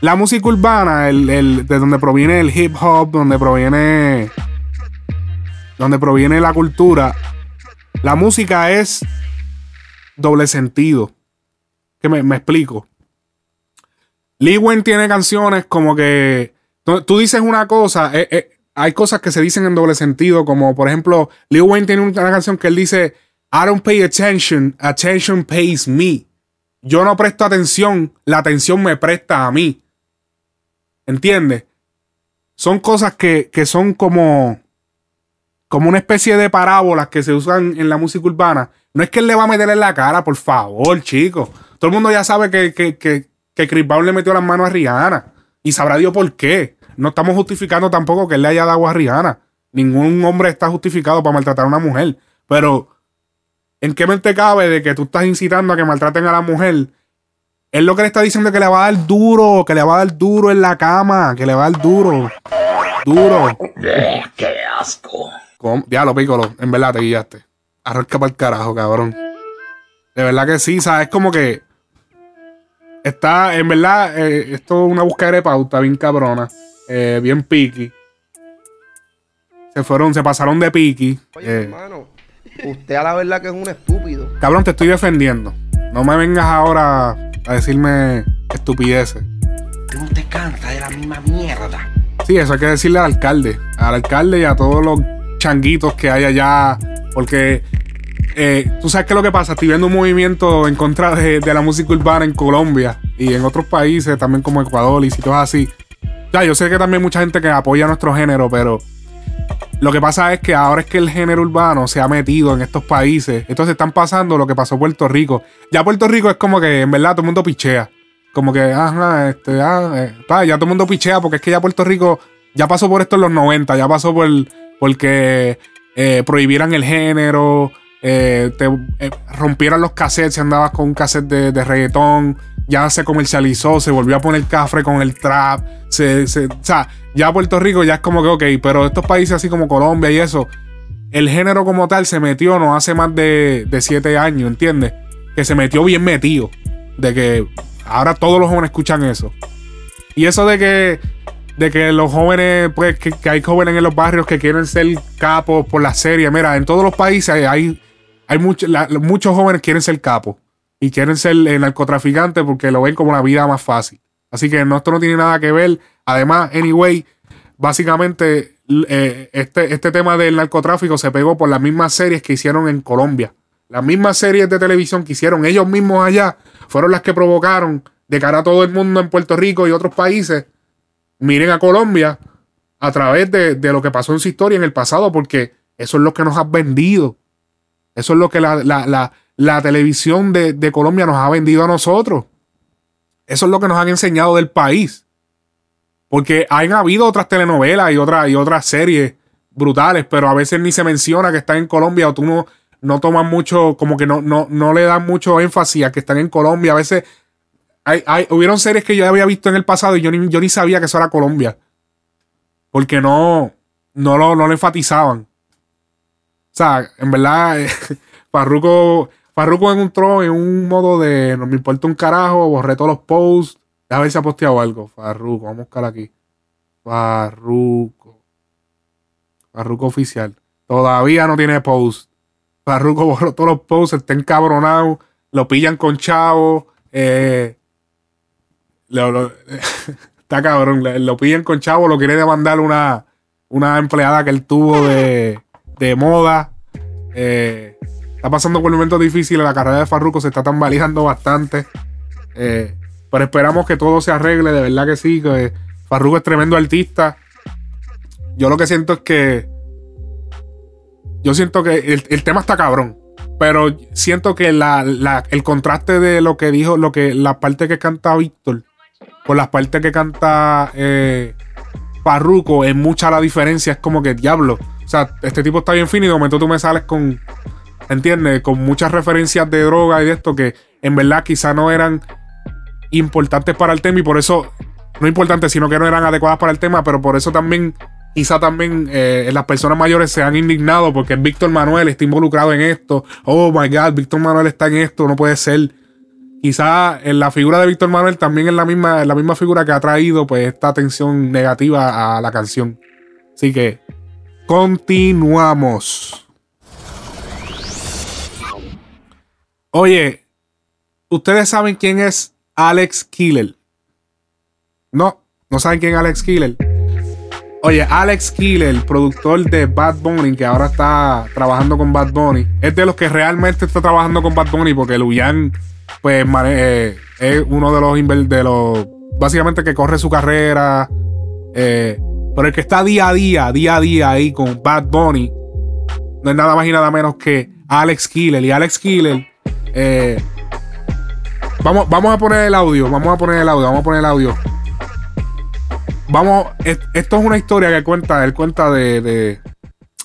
la música urbana, el, el- de donde proviene el hip hop, donde proviene. Donde proviene la cultura. La música es doble sentido. Que me, me explico. Lee Wayne tiene canciones como que. Tú, tú dices una cosa. eh, eh, hay cosas que se dicen en doble sentido. Como por ejemplo, Lee Wayne tiene una canción que él dice. I don't pay attention. Attention pays me. Yo no presto atención. La atención me presta a mí. ¿Entiendes? Son cosas que, que son como, como una especie de parábolas que se usan en la música urbana. No es que él le va a meter en la cara, por favor, chicos. Todo el mundo ya sabe que, que, que, que Chris Brown le metió las manos a Rihanna. Y sabrá Dios por qué. No estamos justificando tampoco que él le haya dado a Rihanna. Ningún hombre está justificado para maltratar a una mujer. Pero, ¿en qué mente cabe de que tú estás incitando a que maltraten a la mujer? Él lo que le está diciendo es que le va a dar duro, que le va a dar duro en la cama, que le va a dar duro. Duro. ¡Qué asco! ¿Cómo? Diablo, pícolo. En verdad te guiaste. Arranca para el carajo, cabrón. De verdad que sí, ¿sabes? Como que. Está, en verdad, eh, esto es una búsqueda de pauta bien cabrona. Eh, bien piqui. Se fueron, se pasaron de piqui. eh, Hermano, usted a la verdad que es un estúpido. cabrón, te estoy defendiendo. No me vengas ahora a decirme estupideces. Tú no te cansas de la misma mierda. Sí, eso hay que decirle al alcalde. Al alcalde y a todos los changuitos que hay allá. Porque eh, tú sabes que lo que pasa. Estoy viendo un movimiento en contra de, de la música urbana en Colombia y en otros países, también como Ecuador y sitios así. Ya, yo sé que también hay mucha gente que apoya nuestro género, pero lo que pasa es que ahora es que el género urbano se ha metido en estos países. Entonces están pasando lo que pasó en Puerto Rico. Ya Puerto Rico es como que en verdad todo el mundo pichea. Como que, ajá, este, ah, eh, pa, ya todo el mundo pichea porque es que ya Puerto Rico ya pasó por esto en los 90, ya pasó por porque eh, prohibieran el género, eh, te rompieran los cassettes si andabas con un cassette de, de reggaetón, ya se comercializó, se volvió a poner cafre con el trap, se, o sea, ya Puerto Rico ya es como que, ok, pero estos países así como Colombia y eso, el género como tal se metió no hace más de, de siete años, ¿entiendes? que se metió bien metido. De que ahora todos los jóvenes escuchan eso. Y eso de que, de que los jóvenes, pues, que, hay jóvenes en los barrios que quieren ser capos por la serie. Mira, en todos los países hay, hay muchos jóvenes quieren ser capos. Y quieren ser eh, narcotraficantes porque lo ven como una vida más fácil. Así que no, esto no tiene nada que ver. Además, anyway, básicamente eh, este, este tema del narcotráfico se pegó por las mismas series que hicieron en Colombia. Las mismas series de televisión que hicieron ellos mismos allá fueron las que provocaron de cara a todo el mundo en Puerto Rico y otros países. Miren a Colombia a través de, de lo que pasó en su historia en el pasado, porque eso es lo que nos ha vendido. Eso es lo que la, la- la- la televisión de, de Colombia nos ha vendido a nosotros. Eso es lo que nos han enseñado del país. Porque han habido otras telenovelas y, otras y otras series brutales, pero a veces ni se menciona que están en Colombia o tú no, no tomas mucho, como que no, no, no le dan mucho énfasis a que están en Colombia. A veces hay, hay- hubieron series que yo había visto en el pasado y yo ni, yo ni sabía que eso era Colombia. Porque no, no, lo, no lo enfatizaban. O sea, en verdad, eh, Farruko, entró en un modo de no me importa un carajo, borré todos los posts. A ver si ha posteado algo. Farruko, vamos a buscar aquí. Farruko. Farruko oficial. Todavía no tiene post. Farruko borró todos los posts, está encabronado. Lo pillan con chavo. Eh, está cabrón. Lo pillan con chavo. Lo quiere demandar una, una empleada que él tuvo de, de moda. Eh, está pasando por momentos difíciles. La carrera de Farruko se está tambaleando bastante. Eh, pero esperamos que todo se arregle. De verdad que sí. Que Farruko es tremendo artista. Yo lo que siento es que. Yo siento que el, el tema está cabrón. Pero siento que la- la- el contraste de lo que dijo, lo que la parte que canta Víctor, con las partes que canta eh, es mucha la diferencia. Es como que diablo. O sea, este tipo está bien fino y de momento tú me sales con. ¿Entiendes? Con muchas referencias de droga y de esto que en verdad quizá no eran importantes para el tema y por eso. No importantes, sino que no eran adecuadas para el tema, pero por eso también. Quizá también eh, las personas mayores se han indignado porque Víctor Manuel está involucrado en esto. Oh my God, Víctor Manuel está en esto, no puede ser. Quizá en la figura de Víctor Manuel también es la misma, la misma figura que ha traído pues esta atención negativa a la canción. Así que continuamos. Oye, ¿ustedes saben quién es Alex Killer? No, no saben quién es Alex Killer. Oye, Alex Killer, productor de Bad Bunny, que ahora está trabajando con Bad Bunny, es de los que realmente está trabajando con Bad Bunny, porque Luyan, pues, eh, es uno de los, de los, básicamente que corre su carrera, eh, pero el que está día a día, día a día ahí con Bad Bunny, no es nada más y nada menos que Alex Killer. Y Alex Killer, eh, vamos, vamos a poner el audio, vamos a poner el audio, vamos a poner el audio. Vamos, es- esto es una historia que cuenta, él cuenta de,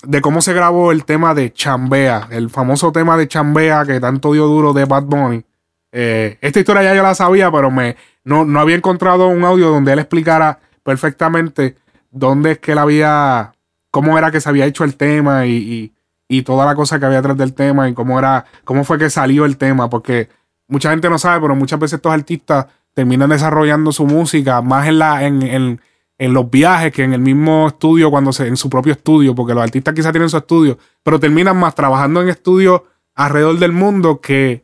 de, cómo se grabó el tema de Chambea, el famoso tema de Chambea que tanto dio duro de Bad Bunny. Eh, esta historia ya yo la sabía, pero me, no, no había encontrado un audio donde él explicara perfectamente dónde es que él había, cómo era que se había hecho el tema y- y toda la cosa que había atrás del tema y cómo era, cómo fue que salió el tema, porque mucha gente no sabe, pero muchas veces estos artistas terminan desarrollando su música más en la, en, en- los viajes que en el mismo estudio, cuando se, en su propio estudio, porque los artistas quizás tienen su estudio, pero terminan más trabajando en estudios alrededor del mundo que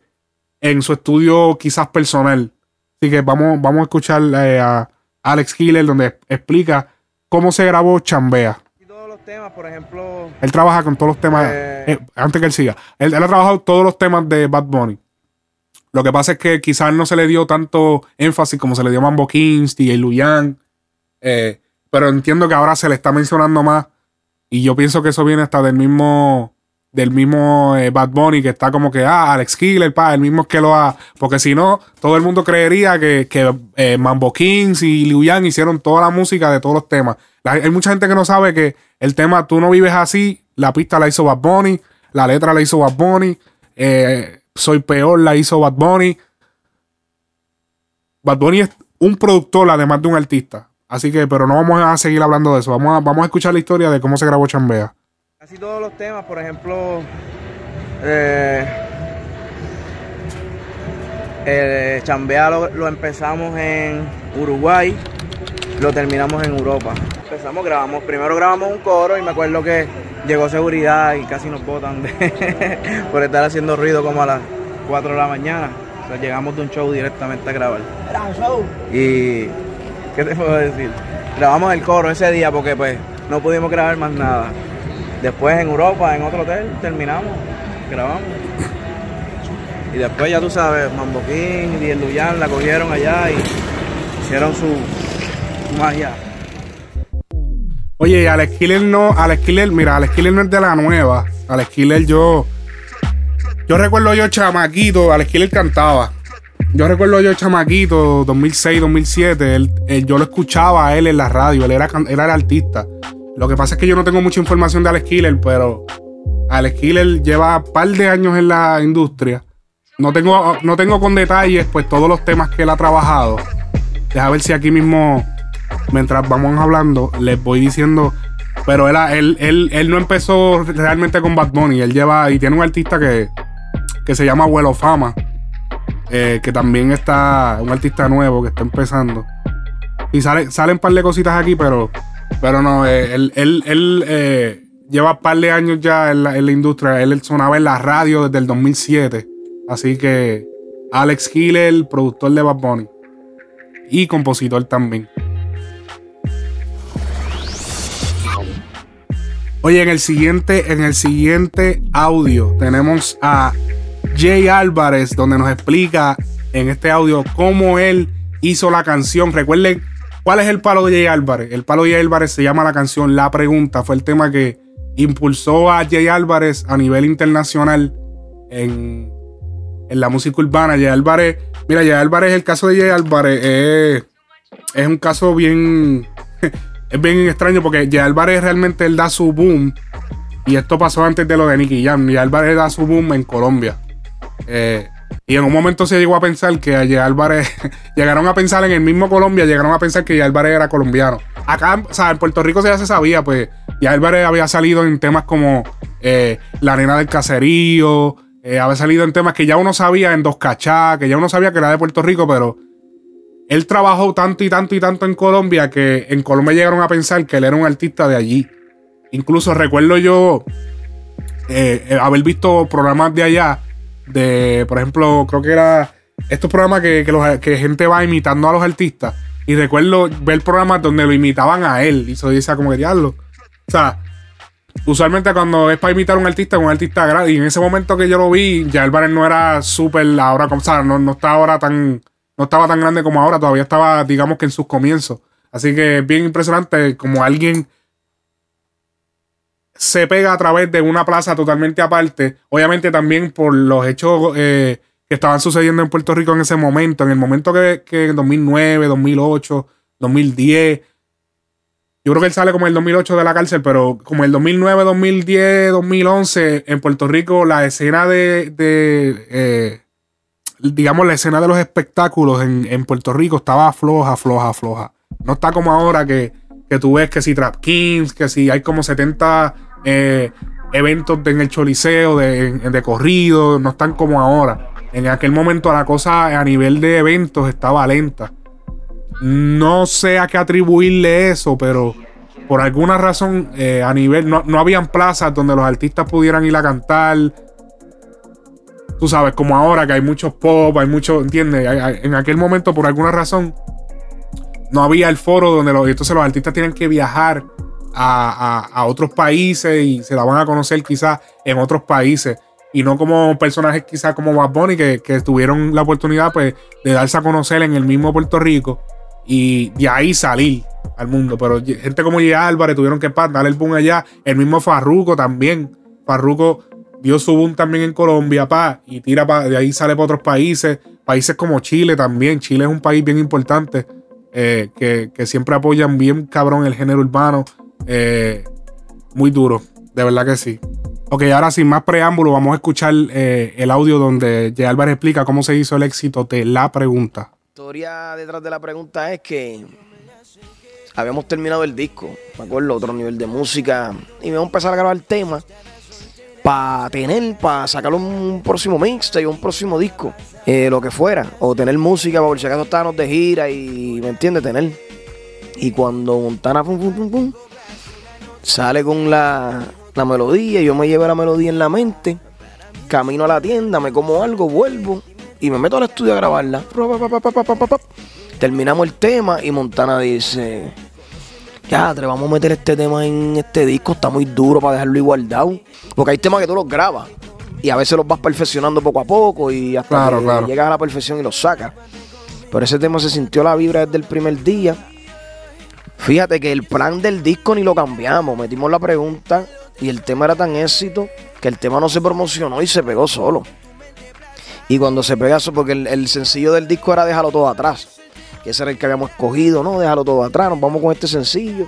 en su estudio quizás personal. Así que vamos, vamos a escuchar eh, a Alex Killer donde explica cómo se grabó Chambea. Temas, por ejemplo, Él trabaja con todos los temas. Eh. eh, antes que él siga. Él, él ha trabajado todos los temas de Bad Bunny. Lo que pasa es que quizás no se le dio tanto énfasis como se le dio a Mambo Kings, DJ Luyan. eh, pero entiendo que ahora se le está mencionando más. Y yo pienso que eso viene hasta del mismo. Del mismo eh, Bad Bunny, que está como que, ah, Alex Killer, pa, el mismo que lo ha. Porque si no, todo el mundo creería que, que eh, Mambo Kings y Liu Yang hicieron toda la música de todos los temas. Hay mucha gente que no sabe que el tema Tú no vives así, la pista la hizo Bad Bunny, la letra la hizo Bad Bunny, eh, Soy peor la hizo Bad Bunny. Bad Bunny es un productor además de un artista. Así que, pero no vamos a seguir hablando de eso. Vamos a, vamos a escuchar la historia de cómo se grabó Chambea. casi todos los temas, por ejemplo, eh, Eh, chambea lo, lo empezamos en Uruguay, lo terminamos en Europa. Empezamos, grabamos, primero grabamos un coro y me acuerdo que llegó seguridad y casi nos botan de- por estar haciendo ruido como a las 4 de la mañana. O sea, llegamos de un show directamente a grabar. Y, ¿qué te puedo decir? Grabamos el coro ese día porque pues no pudimos grabar más nada. Después en Europa, en otro hotel, terminamos, grabamos. Y después ya tú sabes, Mambo King y el Luyan la cogieron allá y hicieron su magia. Oye, Alex Killer no, Alex Killer, mira, Alex Killer no es de la nueva. Alex Killer yo. Yo recuerdo yo chamaquito, Alex Killer cantaba. Yo recuerdo yo chamaquito, 2006, 2007, él, yo lo escuchaba a él en la radio, él era, él artista. Lo que pasa es que yo no tengo mucha información de Alex Killer, pero Alex Killer lleva un par de años en la industria. No tengo, no tengo con detalles pues todos los temas que él ha trabajado. Deja ver si aquí mismo, mientras vamos hablando, les voy diciendo. Pero él, él, él, él no empezó realmente con Bad Bunny. Él lleva y tiene un artista que, que se llama Abuelo Fama. eh, que también está, un artista nuevo que está empezando. Y sale, salen un par de cositas aquí, pero, pero no, eh, él, él, él, eh, lleva un par de años ya en la, en la industria. Él sonaba en la radio desde el 2007. Así que Alex Killer, productor de Bad Bunny. Y compositor también. Oye, en el siguiente, en el siguiente audio tenemos a Jay Álvarez, donde nos explica en este audio cómo él hizo la canción. Recuerden, ¿cuál es el palo de Jay Álvarez? El palo de Jay Álvarez se llama la canción La Pregunta. Fue el tema que impulsó a Jay Álvarez a nivel internacional en, en la música urbana. Jay Álvarez, mira, Jay Álvarez, el caso de Jay Álvarez es, es un caso bien, es bien extraño porque Jay Álvarez realmente él da su boom. Y esto pasó antes de lo de Nicky Jam. Jay Álvarez da su boom en Colombia. Eh, y en un momento se llegó a pensar que Jay Álvarez, llegaron a pensar en el mismo Colombia, llegaron a pensar que Jay Álvarez era colombiano. Acá, o sea, en Puerto Rico ya se sabía, pues, Jay Álvarez había salido en temas como eh, La Nena del Caserío, eh, había salido en temas que ya uno sabía en Dos Cachá, que ya uno sabía que era de Puerto Rico, pero él trabajó tanto y tanto y tanto en Colombia que en Colombia llegaron a pensar que él era un artista de allí. Incluso recuerdo yo eh, eh, haber visto programas de allá, de, por ejemplo, creo que era estos programas que, gente va imitando a los artistas. Y recuerdo ver programas donde lo imitaban a él. Y eso decía como que diablo. O sea, usualmente cuando es para imitar a un artista, un artista grande. Y en ese momento que yo lo vi, ya Álvarez no era súper ahora, o sea, no, no estaba ahora tan. No estaba tan grande como ahora, todavía estaba, digamos que en sus comienzos. Así que es bien impresionante como alguien se pega a través de una plaza totalmente aparte. Obviamente también por los hechos eh, que estaban sucediendo en Puerto Rico en ese momento. En el momento que, que en 2009, 2008, 2010. Yo creo que él sale como el 2008 de la cárcel, pero como el 2009, 2010, 2011, en Puerto Rico la escena de, de, eh, digamos, la escena de los espectáculos en, en Puerto Rico estaba floja, floja, floja. No está como ahora que, que tú ves que si Trap Kings, que si hay como 70 eh, eventos en el Choliseo de, de corrido, no están como ahora. En aquel momento la cosa a nivel de eventos estaba lenta. No sé a qué atribuirle eso, pero por alguna razón eh, a nivel no, no habían plazas donde los artistas pudieran ir a cantar. Tú sabes, como ahora que hay muchos pop, hay mucho, ¿entiendes? En aquel momento por alguna razón no había el foro donde los, entonces los artistas tienen que viajar a, a- otros países y se la van a conocer quizás en otros países y no como personajes quizás como Bad Bunny que, que tuvieron la oportunidad pues de darse a conocer en el mismo Puerto Rico y de ahí salir al mundo. Pero gente como J. Álvarez tuvieron que darle el boom allá. El mismo Farruko también. Farruko dio su boom también en Colombia, pa, y tira pa, de ahí sale para otros países. Países como Chile también. Chile es un país bien importante eh, que, que siempre apoyan bien cabrón el género urbano. Eh, muy duro, de verdad que sí. Ok, ahora sin más preámbulo, vamos a escuchar eh, el audio donde J. Álvarez explica cómo se hizo el éxito de la pregunta. La historia detrás de la pregunta es que habíamos terminado el disco, me acuerdo, otro nivel de música, y me vamos a empezar a grabar temas, para tener, para sacar un próximo mixtape, un próximo disco, eh, lo que fuera, o tener música, por si acaso estábamos de gira y, ¿me entiendes? Tener. Y cuando Montana, pum, pum, pum, pum, sale con la, la melodía, yo me llevo la melodía en la mente, camino a la tienda, me como algo, vuelvo y me meto al estudio a grabarla. Terminamos el tema y Montana dice, ya, te vamos a meter este tema en este disco, está muy duro para dejarlo igualdado. Porque hay temas que tú los grabas y a veces los vas perfeccionando poco a poco y hasta Claro, que claro. llegas a la perfección y los sacas. Pero ese tema se sintió la vibra desde el primer día. Fíjate que el plan del disco ni lo cambiamos, metimos la pregunta y el tema era tan éxito que el tema no se promocionó y se pegó solo. Y cuando se pega eso, porque el, el sencillo del disco era Déjalo todo atrás, que ese era el que habíamos escogido, ¿no? Déjalo todo atrás, nos vamos con este sencillo,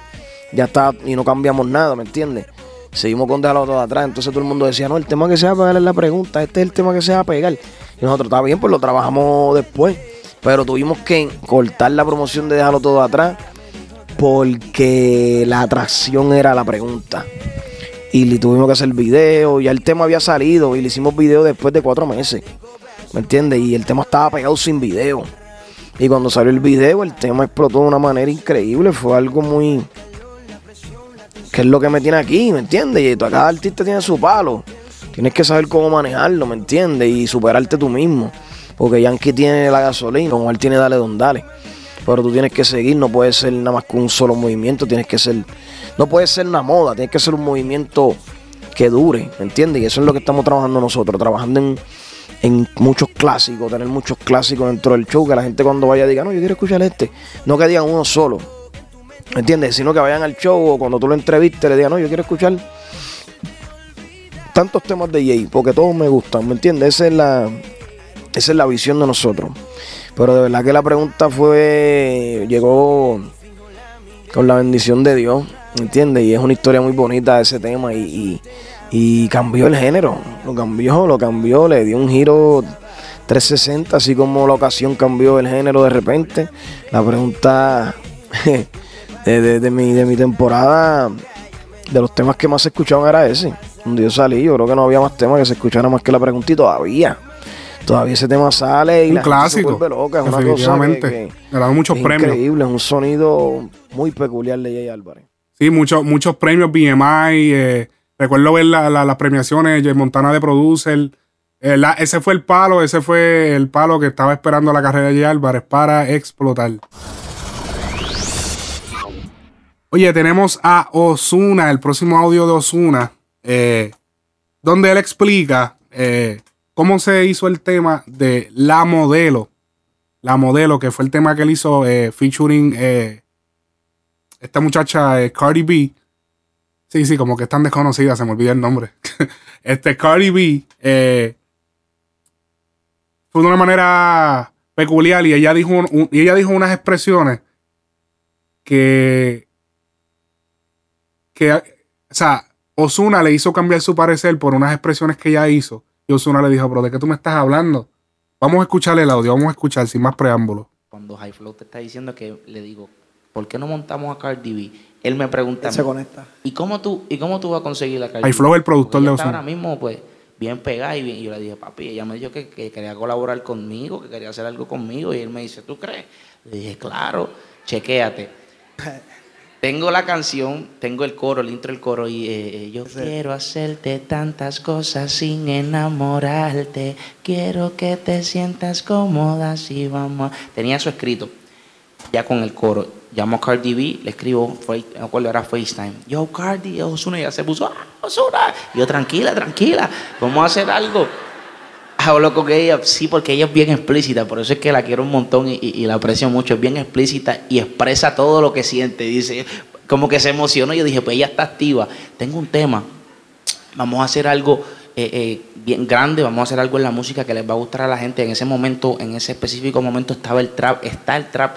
ya está, y no cambiamos nada, ¿me entiendes? Seguimos con Déjalo todo atrás, entonces todo el mundo decía, no, el tema que se va a pegar es la pregunta, este es el tema que se va a pegar. Y nosotros, está bien, pues lo trabajamos después, pero tuvimos que cortar la promoción de Déjalo todo atrás porque la atracción era la pregunta. Y le tuvimos que hacer video, ya el tema había salido y le hicimos video después de cuatro meses. ¿Me entiendes? Y el tema estaba pegado sin video. Y cuando salió el video, el tema explotó de una manera increíble. Fue algo muy. que es lo que me tiene aquí, ¿me entiendes? Y cada artista tiene su palo. Tienes que saber cómo manejarlo, ¿me entiendes? Y superarte tú mismo. Porque Yankee tiene la gasolina, como él tiene Dale Don Dale. Pero tú tienes que seguir, no puede ser nada más que un solo movimiento, tienes que ser. No puede ser una moda, tiene que ser un movimiento que dure, ¿me entiendes? Y eso es lo que estamos trabajando nosotros, trabajando en, en muchos clásicos, tener muchos clásicos dentro del show, que la gente cuando vaya diga, no, yo quiero escuchar este. No que digan uno solo, ¿me entiendes? Sino que vayan al show o cuando tú lo entrevistes le digan, no, yo quiero escuchar tantos temas de Jay, porque todos me gustan, ¿me entiendes? Esa es la, esa es la visión de nosotros. Pero de verdad que la pregunta fue, llegó con la bendición de Dios, ¿me entiendes? Y es una historia muy bonita ese tema y- y cambió el género, lo cambió, lo cambió, le dio un giro 360, así como la ocasión cambió el género de repente. La pregunta de, de- de mi, de mi temporada, de los temas que más se escuchaban era ese. Donde yo salí, yo creo que no había más temas que se escucharan más que la pregunta y todavía. Todavía ese tema sale y Un la gente clásico, se vuelve loca. Es una cosa que, que Le dan muchos es premios. increíble, es un sonido muy peculiar de Jay Álvarez. Sí, muchos, muchos premios BMI. eh, recuerdo ver la- la- las premiaciones, Montana de Producer. Eh, ese fue el palo, ese fue el palo que estaba esperando la carrera de Jay Álvarez para explotar. Oye, tenemos a Osuna, el próximo audio de Osuna, donde él explica eh, cómo se hizo el tema de La Modelo. La Modelo, que fue el tema que él hizo eh, featuring eh, esta muchacha eh, Cardi B. Sí, sí, como que es tan desconocida, se me olvida el nombre. este Cardi B eh, fue de una manera peculiar y ella dijo, y ella dijo unas expresiones que, que, o sea, Osuna le hizo cambiar su parecer por unas expresiones que ella hizo. Y Osuna le dijo, pero ¿de qué tú me estás hablando? Vamos a escuchar el audio, vamos a escuchar sin más preámbulos. Cuando High Flow te está diciendo que le digo, ¿por qué no montamos a Cardi B? Él me pregunta, Se conecta. ¿y cómo tú, y cómo tú vas a conseguir la B? Flow el productor de Ozuna. ahora mismo, pues, bien pegada y, bien- y yo le dije, papi, ella me dijo que, que quería colaborar conmigo, que quería hacer algo conmigo. Y él me dice, ¿tú crees? Le dije, claro, chequéate. Tengo la canción, tengo el coro, el intro del coro y eh, eh, yo quiero hacerte tantas cosas sin enamorarte. Quiero que te sientas cómoda si vamos. a-". Tenía eso escrito ya con el coro. Llamo a Cardi B, le escribo, acuerdo era FaceTime. Yo, Cardi, Osuna, ya se puso, ah, Osuna. Yo, tranquila, tranquila, vamos a hacer algo. Hablo con ella, sí, porque ella es bien explícita, por eso es que la quiero un montón y la aprecio mucho. Es bien explícita y expresa todo lo que siente. Dice, como que se emocionó. Yo dije, pues ella está activa. Tengo un tema, vamos a hacer algo eh, eh, bien grande, vamos a hacer algo en la música que les va a gustar a la gente. En ese momento, en ese específico momento estaba el trap, está el trap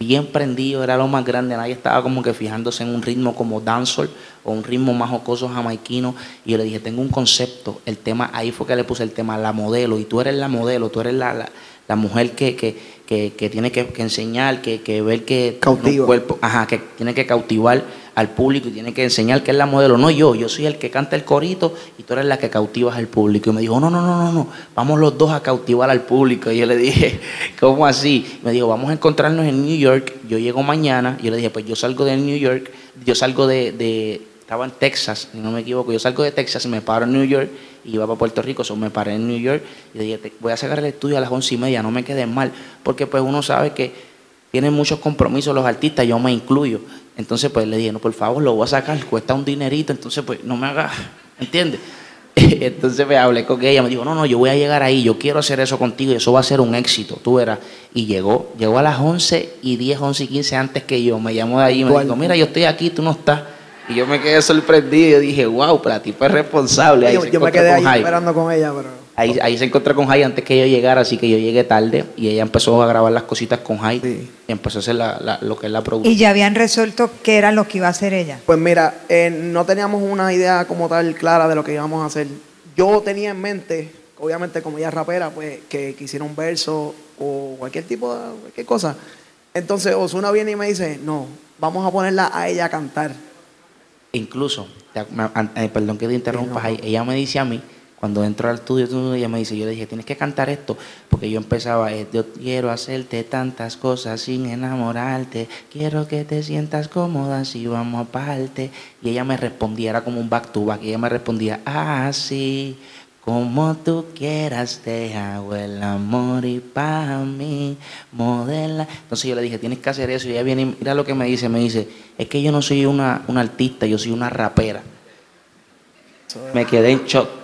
bien prendido, era lo más grande, nadie estaba como que fijándose en un ritmo como dancehall o un ritmo más jocoso jamaiquino. Y yo le dije, tengo un concepto, el tema, ahí fue que le puse el tema, la modelo, y tú eres la modelo, tú eres la, la, la mujer que, que, que, que tiene que, enseñar, que, que ver que Cautiva. cuerpo, ajá, que tiene que cautivar al público y tiene que enseñar que es la modelo. No yo, yo soy el que canta el corito y tú eres la que cautivas al público. Y me dijo, no, no, no, no, no, vamos los dos a cautivar al público. Y yo le dije, ¿cómo así? Me dijo, vamos a encontrarnos en New York. Yo llego mañana. Yo le dije, pues yo salgo de New York, yo salgo de, de estaba en Texas, si no me equivoco. Yo salgo de Texas, me paro en New York y iba para Puerto Rico. Me paré en New York y dije, "Te- voy a sacar el estudio a las once y media, no me quedes mal. Porque pues uno sabe que tienen muchos compromisos los artistas, yo me incluyo. Entonces pues le dije, no, por favor, lo voy a sacar, cuesta un dinerito, entonces pues no me hagas, ¿entiendes? Entonces me hablé con ella, me dijo, no, no, yo voy a llegar ahí, yo quiero hacer eso contigo y eso va a ser un éxito, tú verás. Y llegó, llegó a las 11 y 10, 11 y 15 antes que yo, me llamó de ahí y me ¿Cuál? dijo, mira, yo estoy aquí, tú no estás. Y yo me quedé sorprendido, yo dije, wow, pero la tipa es responsable. Ahí Yo, me quedé ahí esperando con ella, pero. Ahí, ahí se encontró con Jai antes que yo llegara, así que yo llegué tarde y ella empezó a grabar las cositas con Jai y empezó a hacer la- la- lo que es la producción. Y ya habían resuelto qué era lo que iba a hacer ella. Pues mira, eh, no teníamos una idea como tal clara de lo que íbamos a hacer. Yo tenía en mente, obviamente como ella es rapera, pues que quisiera un verso o cualquier tipo de cualquier cosa. Entonces Osuna viene y me dice, no, vamos a ponerla a ella a cantar. Incluso, perdón que te interrumpas ahí, ella me dice a mí, cuando entro al estudio, ella me dice, yo le dije, tienes que cantar esto, porque yo empezaba, yo quiero hacerte tantas cosas sin enamorarte, quiero que te sientas cómoda si vamos aparte. Y ella me respondía, era como un back to back, y ella me respondía, así, como tú quieras, te hago el amor y para mí, modela. Entonces yo le dije, tienes que hacer eso. Y ella viene y mira lo que me dice, me dice, es que yo no soy una, una artista, yo soy una rapera. Me quedé en shock.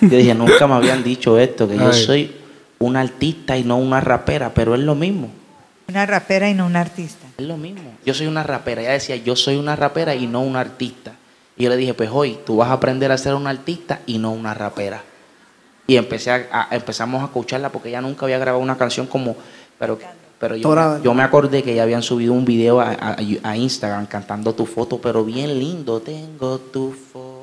Yo dije, nunca me habían dicho esto, que yo soy una artista y no una rapera, pero es lo mismo. Una rapera y no una artista. Es lo mismo. Yo soy una rapera. Ella decía, yo soy una rapera y no una artista. Y yo le dije, pues hoy tú vas a aprender a ser una artista y no una rapera. Y empecé a, a- empezamos a escucharla porque ella nunca había grabado una canción como... Pero, pero yo, me acordé que ya habían subido un video a, a- a Instagram cantando tu foto, pero bien lindo, tengo tu foto.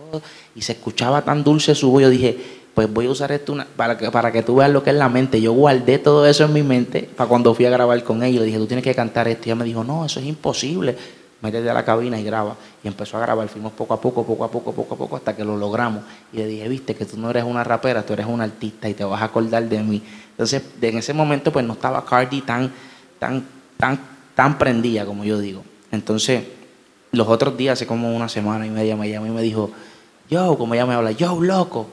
Y se escuchaba tan dulce su voz. Yo dije, pues voy a usar esto para, que, para que tú veas lo que es la mente. Yo guardé todo eso en mi mente para cuando fui a grabar con ella. Le dije, tú tienes que cantar esto. Y ella me dijo, no, eso es imposible. Métete a la cabina y graba. Y empezó a grabar. Fuimos poco a poco, poco a poco, poco a poco, hasta que lo logramos. Y le dije, viste, que tú no eres una rapera, tú eres una artista y te vas a acordar de mí. Entonces, en ese momento, pues no estaba Cardi tan, tan, tan, tan prendida, como yo digo. Entonces, los otros días, hace como una semana y media, me llamó y me dijo, yo, como ella me habla, yo, loco,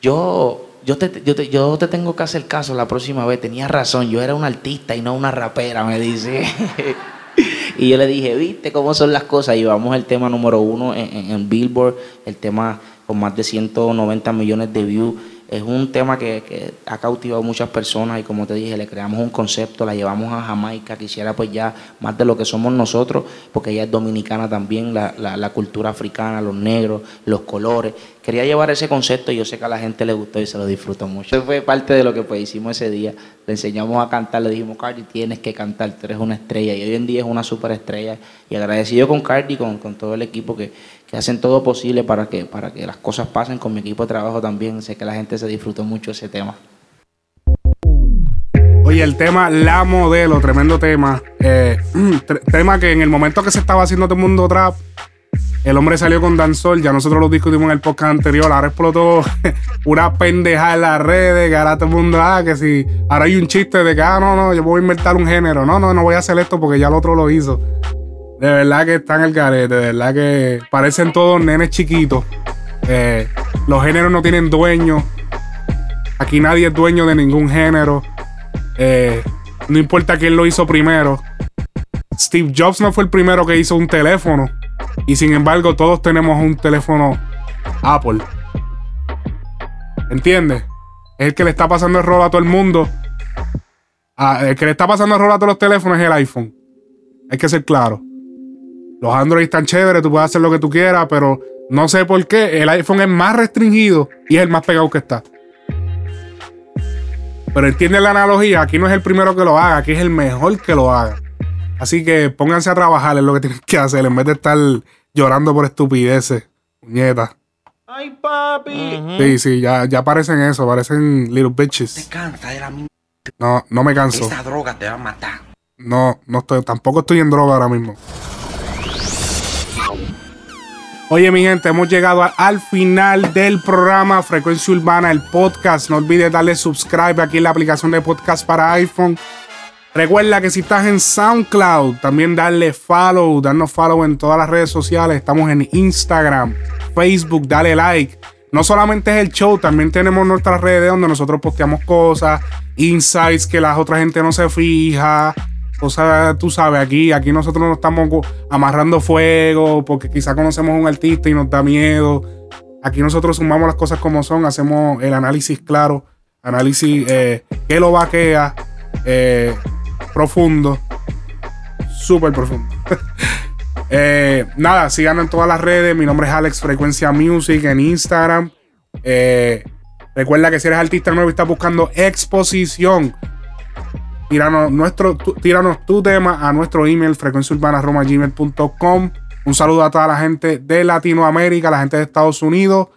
yo, yo, te, yo, te, yo te tengo que hacer caso la próxima vez. Tenía razón, yo era una artista y no una rapera, me dice. y yo le dije, viste cómo son las cosas. Llevamos el tema número uno en Billboard, el tema con más de 190 millones de views. Es un tema que, que ha cautivado muchas personas y como te dije, le creamos un concepto, la llevamos a Jamaica, quisiera pues ya más de lo que somos nosotros, porque ella es dominicana también, la, la- la cultura africana, los negros, los colores. Quería llevar ese concepto y yo sé que a la gente le gustó y se lo disfrutó mucho. Eso fue parte de lo que pues hicimos ese día. Le enseñamos a cantar, le dijimos, Cardi, tienes que cantar, tú eres una estrella. Y hoy en día es una superestrella. Y agradecido con Cardi, con, con todo el equipo que, hacen todo posible para que, para que las cosas pasen. Con mi equipo de trabajo también. Sé que la gente se disfrutó mucho ese tema. Oye, el tema La Modelo, tremendo tema. Eh, tema que en el momento que se estaba haciendo todo el mundo trap, el hombre salió con Danzol, ya nosotros lo discutimos en el podcast anterior, ahora explotó una pendeja en las redes, que ahora mundo, ah, que si, ahora hay un chiste de que, ah, no, no, yo voy a inventar un género, no, no, no voy a hacer esto porque ya el otro lo hizo. De verdad que están el garete, de verdad que parecen todos nenes chiquitos. Eh, los géneros no tienen dueño. Aquí nadie es dueño de ningún género. Eh, no importa quién lo hizo primero. Steve Jobs no fue el primero que hizo un teléfono. Y sin embargo, todos tenemos un teléfono Apple. ¿Entiendes? Es el que le está pasando el rol a todo el mundo. Ah, el que le está pasando el rol a todos los teléfonos es el iPhone. Hay que ser claro. Los Android están chéveres, tú puedes hacer lo que tú quieras, pero no sé por qué el iPhone es más restringido y es el más pegado que está. Pero entiende la analogía, aquí no es el primero que lo haga, aquí es el mejor que lo haga. Así que pónganse a trabajar, es lo que tienen que hacer, en vez de estar llorando por estupideces. Puñeta. Ay, papi. Sí, sí, ya, ya parecen eso, parecen little bitches. Cansa de la. No, no me canso. Esa droga te va a matar. No, no estoy, tampoco estoy en droga ahora mismo. Oye, mi gente, hemos llegado al final del programa Frecuencia Urbana, el podcast. No olvides darle subscribe aquí en la aplicación de podcast para iPhone. Recuerda que si estás en SoundCloud, también darle follow, darnos follow en todas las redes sociales. Estamos en Instagram, Facebook, dale like. No solamente es el show, también tenemos nuestras redes donde nosotros posteamos cosas, insights que la otra gente no se fija. Cosas, tú sabes, aquí, aquí nosotros no estamos amarrando fuego porque quizá conocemos a un artista y nos da miedo. Aquí nosotros sumamos las cosas como son, hacemos el análisis claro, análisis eh, que lo vaquea, eh, profundo, súper profundo. Eh, nada, síganos en todas las redes. Mi nombre es Alex Frecuencia Music en Instagram. Eh, recuerda que si eres artista nuevo y estás buscando exposición, tíranos, nuestro, tu, tíranos tu tema a nuestro email frecuenciaurbana.gmail.com. Un saludo a toda la gente de Latinoamérica, la gente de Estados Unidos.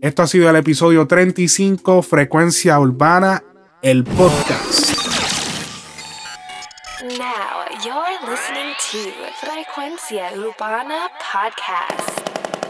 Esto ha sido el episodio 35, Frecuencia Urbana, el podcast. Now you're listening to Frecuencia Urbana Podcast.